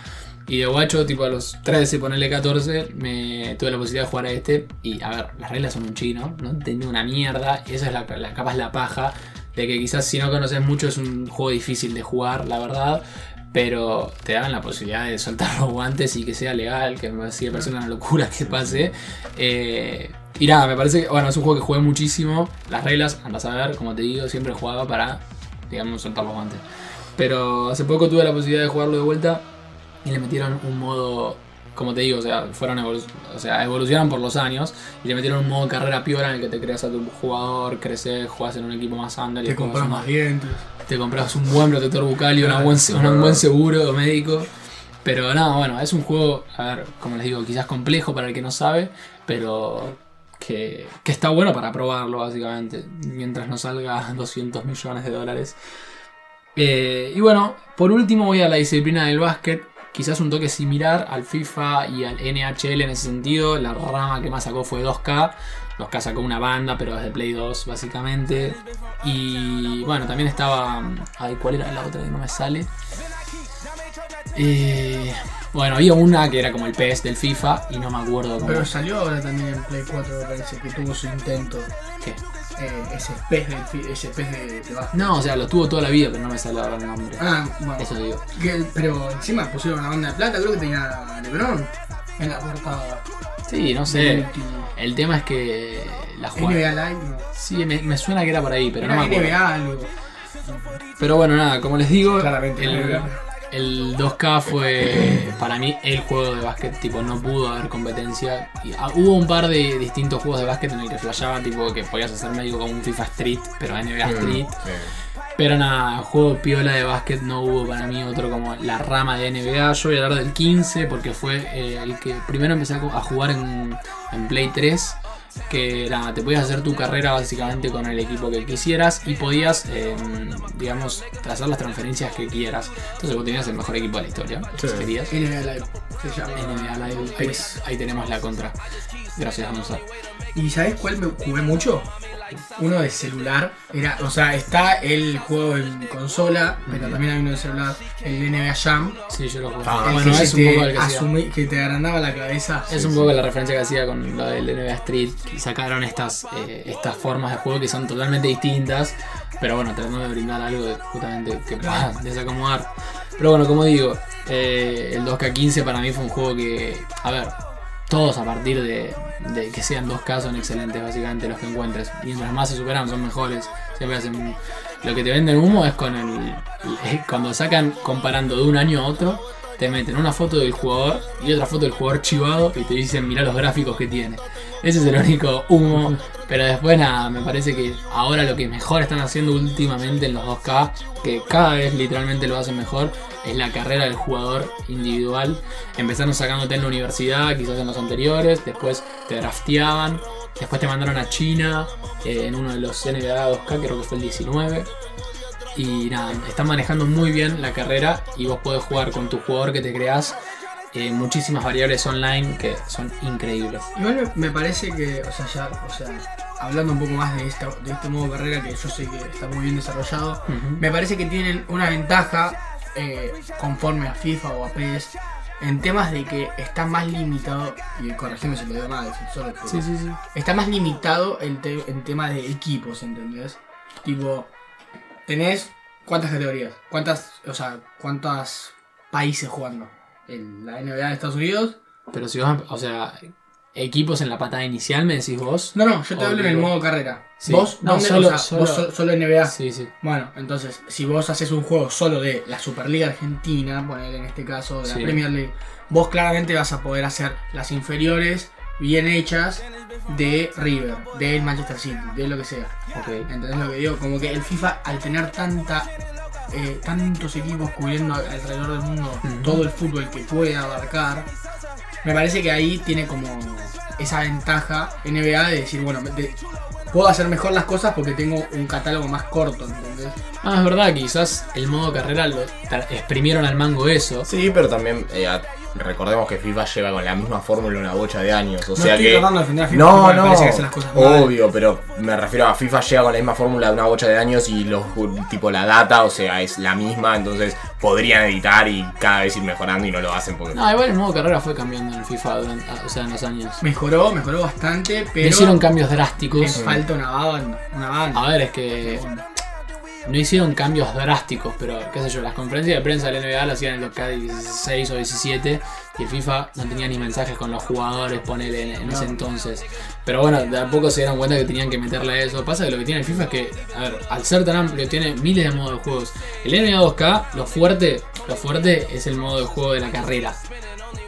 Y de guacho, tipo a los 13, ponerle 14, me tuve la posibilidad de jugar a este. Y a ver, las reglas son un chino, no entendí una mierda. Esa es la, la capaz la paja. De que quizás si no conoces mucho es un juego difícil de jugar, la verdad. Pero te dan la posibilidad de soltar [laughs] los guantes y que sea legal, que me sigue pareciendo una locura que pase. Eh, y nada, me parece que, bueno, es un juego que jugué muchísimo. Las reglas, andas a ver, como te digo, siempre jugaba para, digamos, soltar los guantes. Pero hace poco tuve la posibilidad de jugarlo de vuelta y le metieron un modo, como te digo, o sea, fueron evolu- o sea, evolucionan por los años y le metieron un modo carrera piola en el que te creas a tu jugador, creces, juegas en un equipo más under y Te compras más dientes. te compras un buen protector bucal y una buen, un buen seguro médico. Pero nada, bueno, es un juego, a ver, como les digo, quizás complejo para el que no sabe, pero que, que está bueno para probarlo, básicamente, mientras no salga [laughs] 200 millones de dólares. Eh, y bueno, por último voy a la disciplina del básquet, quizás un toque similar al FIFA y al NHL en ese sentido, la rama que más sacó fue 2K, 2K sacó una banda, pero es de Play 2, básicamente. Y bueno, también estaba. Ay, ¿cuál era la otra que no me sale? Eh, bueno, había una que era como el PES del FIFA y no me acuerdo cómo. Pero salió ahora también en Play 4, me parece, que tuvo su intento. ¿Qué? Eh, ese pez, fi- ese pez de, de. No, o sea, lo tuvo toda la vida, pero no me sale ahora el nombre. Ah, bueno. Eso digo. Que- pero encima pusieron una banda de plata, creo que tenía LeBron en la portada. Sí, no sé. último. El tema es que la jugada. NBA Live, no. Sí, me, me suena que era por ahí, pero Era no me acuerdo. NBA algo. Pero bueno, nada, como les digo, Claramente, el. El 2K fue para mí el juego de básquet, tipo, no pudo haber competencia. Y, ah, hubo un par de distintos juegos de básquet en el que flashaba, tipo, que podías hacer medio como un FIFA Street, pero NBA Street. Sí. Pero nada, juego piola de básquet no hubo para mí otro como la rama de NBA. Yo voy a hablar del 15 porque fue eh, el que primero empecé a, a jugar en, en Play 3. Que era, te podías hacer tu carrera básicamente con el equipo que quisieras y podías, eh, digamos, hacer las transferencias que quieras. Entonces vos tenías el mejor equipo de la historia, si Sí. querías. NBA Live se llama. NBA Live, ahí, ahí tenemos la contra. Gracias, Gonzalo. ¿Y sabes cuál me jugué mucho? Uno de celular. Era, o sea, está el juego en consola, pero también hay uno de celular, el NBA Jam. Sí, yo lo jugué. Ah, el bueno, que, es un te poco el que asumí- que te agrandaba la cabeza. Es un poco la referencia que hacía con lo del NBA Street. Y sacaron estas, eh, estas formas de juego que son totalmente distintas. Pero bueno, tratando de brindar algo de- justamente que pueda desacomodar. Pero bueno, como digo, eh, el 2K15 para mí fue un juego que, a ver, todos a partir de, que sean 2K son excelentes, básicamente los que encuentres. Mientras más se superan, son mejores. Siempre hacen. Lo que te venden humo es con el. [laughs] Cuando sacan comparando de un año a otro, te meten una foto del jugador y otra foto del jugador chivado y te dicen, mirá los gráficos que tiene. Ese es el único humo. Pero después nada, me parece que ahora lo que mejor están haciendo últimamente en los 2K, que cada vez literalmente lo hacen mejor, es la carrera del jugador individual. Empezaron sacándote en la universidad, quizás en los anteriores, después te drafteaban, después te mandaron a China eh, en uno de los NBA 2K, creo que fue el 19. Y nada, están manejando muy bien la carrera y vos podés jugar con tu jugador que te creas eh, muchísimas variables online que son increíbles. Igual me, parece que, o sea, ya, o sea, hablando un poco más de, esta, de este modo carrera que yo sé que está muy bien desarrollado, me parece que tienen una ventaja eh, conforme a FIFA o a PES en temas de que está más limitado, y corregime si lo digo mal, solo Sí, sí, sí. está más limitado el, te- en tema de equipos, ¿entendés? Tipo, tenés cuántas categorías, cuántas, o sea, cuántos países jugando. En la NBA de Estados Unidos. Pero si vos, o sea, equipos en la patada inicial, me decís vos. No, no, yo te hablo en el modo carrera. Sí. Vos, No, ¿dónde? solo- O sea, solo- vos so- solo NBA. Sí, sí. Bueno, entonces, si vos haces un juego solo de la Superliga Argentina, poner en este caso de la Sí. Premier League, vos claramente vas a poder hacer las inferiores bien hechas de River, del Manchester City, de lo que sea. Ok. ¿Entendés lo que digo? Como que el FIFA, al tener tanta eh, tantos equipos cubriendo alrededor del mundo todo el fútbol que puede abarcar, me parece que ahí tiene como esa ventaja NBA de decir, bueno, de- puedo hacer mejor las cosas porque tengo un catálogo más corto, ¿entendés? Ah, es verdad, quizás el modo carrera lo exprimieron al mango eso. Sí, pero también eh, a- recordemos que FIFA lleva con la misma fórmula una bocha de años. O No sea estoy que. tratando de defender a FIFA, No, me no, parece que hace las cosas mal. obvio, pero me refiero a FIFA llega con la misma fórmula de una bocha de años y los tipo la data, o sea, es la misma, entonces podrían editar y cada vez ir mejorando y no lo hacen porque No, igual el modo carrera fue cambiando en el FIFA durante, o sea, en los años. Mejoró, mejoró bastante, pero hicieron cambios drásticos. falta una banda, una banda. A ver, es que no hicieron cambios drásticos, pero qué sé yo, las conferencias de prensa del NBA las hacían en los K16 o 17 y el FIFA no tenía ni mensajes con los jugadores, ponele en, en ese entonces. Pero bueno, de a poco se dieron cuenta que tenían que meterle eso. Pasa que lo que tiene el FIFA es que, a ver, al ser tan amplio, tiene miles de modos de juegos. El NBA 2K, lo fuerte, lo fuerte es el modo de juego de la carrera.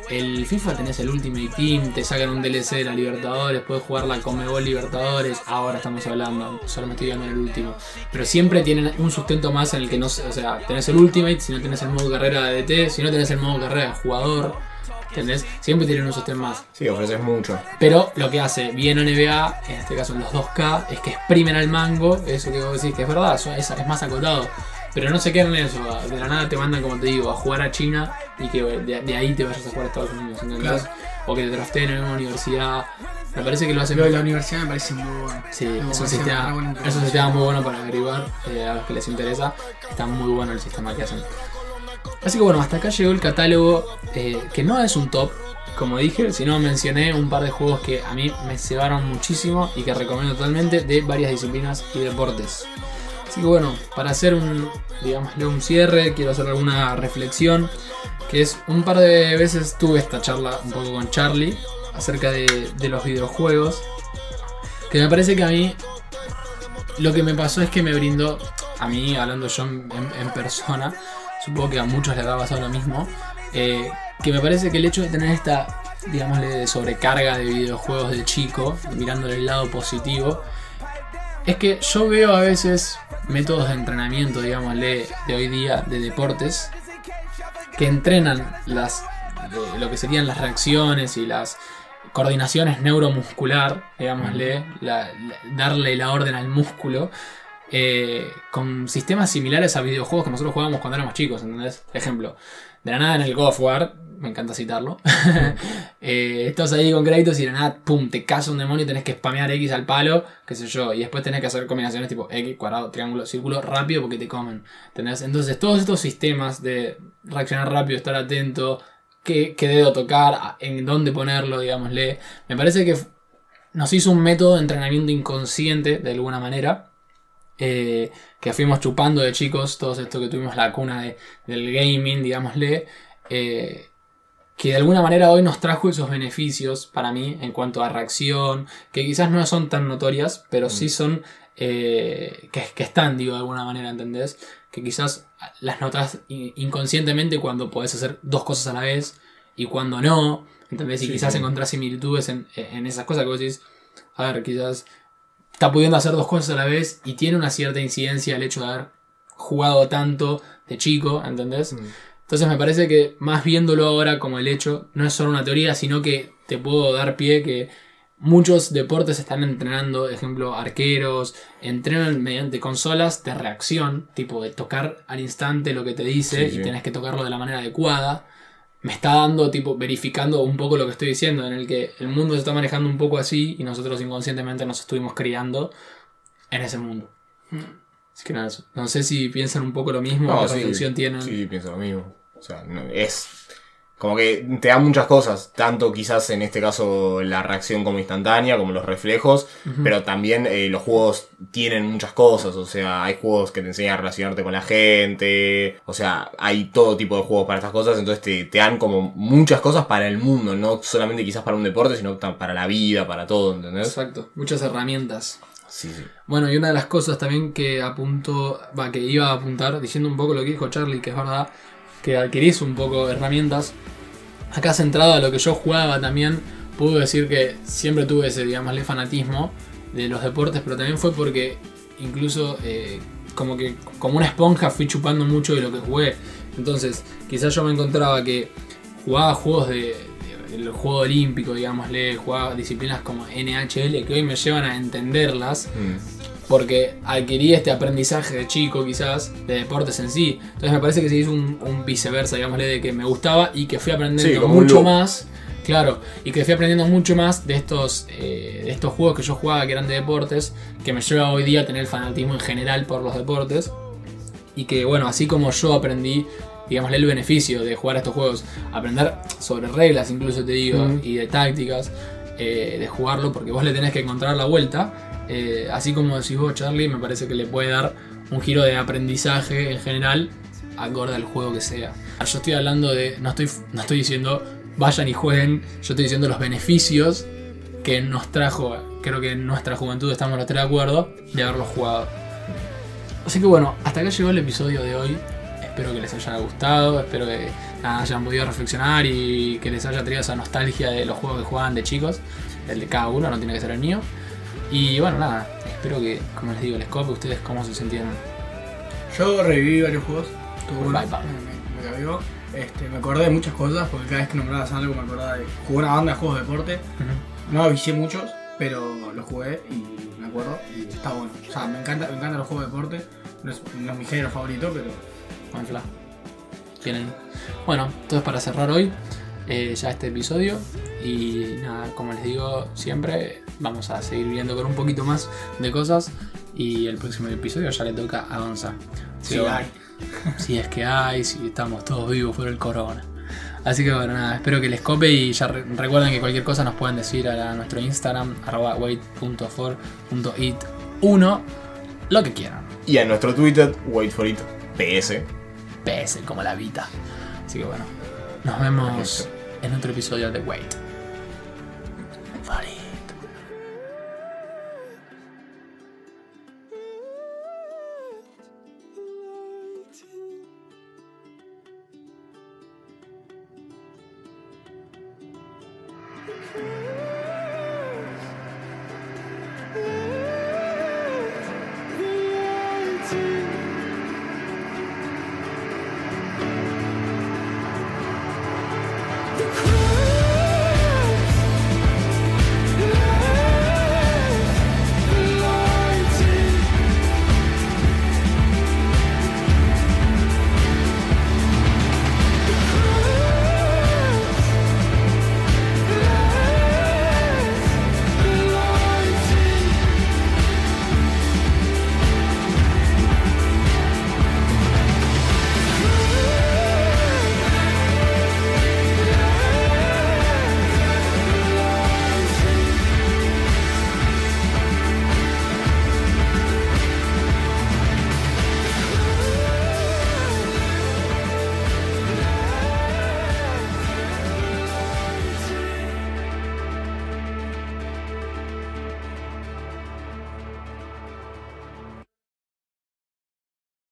El FIFA tenés el Ultimate Team, te sacan un DLC de la Libertadores, puedes jugar la Comebol Libertadores, ahora estamos hablando, solo me estoy dando en el último. Pero siempre tienen un sustento más en el que no se- o sea, tenés el Ultimate, si no tenés el modo carrera de DT, si no tenés el modo carrera de jugador, ¿entendés? Siempre tienen un sustento más. sí, ofreces mucho. Pero lo que hace bien NBA, en este caso en los 2K, es que exprimen al mango, eso que vos decís que es verdad, es, es más acotado. Pero no se quedan en eso, de la nada te mandan, como te digo, a jugar a China y que de, de ahí te vayas a jugar a Estados Unidos, ¿entendés? Claro. O que te drafteen en una universidad. Me parece que lo hacen Lo de la universidad me parece muy bueno. Sí, es un, sistema, un introducción. sistema muy bueno para averiguar eh, a los que les interesa. Está muy bueno el sistema que hacen. Así que bueno, hasta acá llegó el catálogo eh, que no es un top, como dije, sino mencioné un par de juegos que a mí me cebaron muchísimo y que recomiendo totalmente de varias disciplinas y deportes. Así que bueno, para hacer un, digámosle, un cierre, quiero hacer alguna reflexión, que es un par de veces tuve esta charla un poco con Charlie acerca de, los videojuegos, que me parece que a mí lo que me pasó es que me brindó, a mí hablando yo en, persona, supongo que a muchos les habrá pasado lo mismo, eh, que me parece que el hecho de tener esta, digámosle, sobrecarga de videojuegos de chico, mirándole el lado positivo, es que yo veo a veces métodos de entrenamiento, digámosle, de hoy día, de deportes, que entrenan las, de lo que serían las reacciones y las coordinaciones neuromuscular, digámosle, la- la- darle la orden al músculo, eh, con sistemas similares a videojuegos que nosotros jugábamos cuando éramos chicos, ¿entendés? Ejemplo, de la nada en el God of War, me encanta citarlo, [laughs] eh, estás ahí con créditos y de nada, pum, te caza un demonio y tenés que spamear X al palo, qué sé yo, y después tenés que hacer combinaciones tipo X, cuadrado, triángulo, círculo, rápido porque te comen, ¿entendés? Entonces todos estos sistemas de reaccionar rápido, estar atento, qué, dedo tocar, en dónde ponerlo, digámosle, me parece que nos hizo un método de entrenamiento inconsciente de alguna manera. eh, que fuimos chupando de chicos, todos esto que tuvimos la cuna de- del gaming, digámosle, eh, que de alguna manera hoy nos trajo esos beneficios para mí en cuanto a reacción, que quizás no son tan notorias, pero sí son eh, que, que están, digo, de alguna manera, ¿entendés? Que quizás las notas in- inconscientemente cuando podés hacer dos cosas a la vez y cuando no, ¿entendés? Y Sí, quizás sí. encontrás similitudes en, en esas cosas que vos decís, a ver, quizás está pudiendo hacer dos cosas a la vez y tiene una cierta incidencia el hecho de haber jugado tanto de chico, ¿entendés? Entonces me parece que más viéndolo ahora como el hecho, no es solo una teoría, sino que te puedo dar pie que muchos deportes están entrenando, ejemplo, arqueros, entrenan mediante consolas de reacción, tipo de tocar al instante lo que te dice Sí, y tenés que tocarlo de la manera adecuada. Me está dando, tipo, verificando un poco lo que estoy diciendo, en el que el mundo se está manejando un poco así y nosotros inconscientemente nos estuvimos criando en ese mundo. Así que nada, no sé si piensan un poco lo mismo, No, qué sí, reflexión tienen. Sí, pienso lo mismo. O sea, no- es como que te da muchas cosas, tanto quizás en este caso la reacción como instantánea, como los reflejos, pero también eh, los juegos tienen muchas cosas, o sea, hay juegos que te enseñan a relacionarte con la gente, o sea, hay todo tipo de juegos para estas cosas, entonces te, te dan como muchas cosas para el mundo, no solamente quizás para un deporte, sino para la vida, para todo, ¿entendés? Exacto, muchas herramientas. Sí, sí. Bueno, y una de las cosas también que apuntó, va, que iba a apuntar, diciendo un poco lo que dijo Charlie, que es verdad, que adquirís un poco herramientas. Acá centrado a lo que yo jugaba también, puedo decir que siempre tuve ese, fanatismo de los deportes, pero también fue porque incluso eh, como que como una esponja fui chupando mucho de lo que jugué. Entonces, quizás yo me encontraba que jugaba juegos de, del juego olímpico, digámosle, jugaba disciplinas como NHL que hoy me llevan a entenderlas Mm. Porque adquirí este aprendizaje de chico quizás de deportes en sí. Entonces me parece que se hizo un, un viceversa, digámosle, de que me gustaba y que fui aprendiendo mucho más. Claro, y que fui aprendiendo mucho más de estos, eh, de estos juegos que yo jugaba que eran de deportes, que me lleva hoy día a tener el fanatismo en general por los deportes. Y que bueno, así como yo aprendí, digámosle, el beneficio de jugar a estos juegos, aprender sobre reglas incluso te digo, Mm. y de tácticas, eh, de jugarlo, porque vos le tenés que encontrar la vuelta. Eh, así como decís vos, Charlie, me parece que le puede dar un giro de aprendizaje en general, acorde al juego que sea. Yo estoy hablando de, no estoy, no estoy diciendo vayan y jueguen, yo estoy diciendo los beneficios que nos trajo, creo que en nuestra juventud estamos los tres de acuerdo, de haberlos jugado. Así que bueno, hasta acá llegó el episodio de hoy. Espero que les haya gustado, espero que hayan podido reflexionar y que les haya traído esa nostalgia de los juegos que jugaban de chicos. El de cada uno, no tiene que ser el mío. Y bueno, nada, espero que, como les digo, les cope ustedes cómo se sintieron. Yo reviví varios juegos. Bye, bye. Me, me. Este, me acordé de muchas cosas porque cada vez que nombrabas algo me acordaba de. Jugué una banda de juegos de deporte. No vicié muchos, pero los jugué y me acuerdo. Y está bueno. O sea, me encanta, me encantan los juegos de deporte. No es, no es mi género favorito, pero. Buen fla. Bien ahí. Bueno, entonces para cerrar hoy, eh, ya este episodio. Y nada, como les digo siempre, vamos a seguir viendo con un poquito más de cosas. Y el próximo episodio ya le toca a Gonza. Sí, bueno, hay. [laughs] si es que hay, si estamos todos vivos por el corona. Así que bueno, nada, espero que les cope y ya re- recuerden que cualquier cosa nos pueden decir a, la- nuestro Instagram, arroba wait.for.it1, lo que quieran. Y en nuestro Twitter, wait for it PS. PS como la vida. Así que bueno, nos vemos en otro episodio de Wait.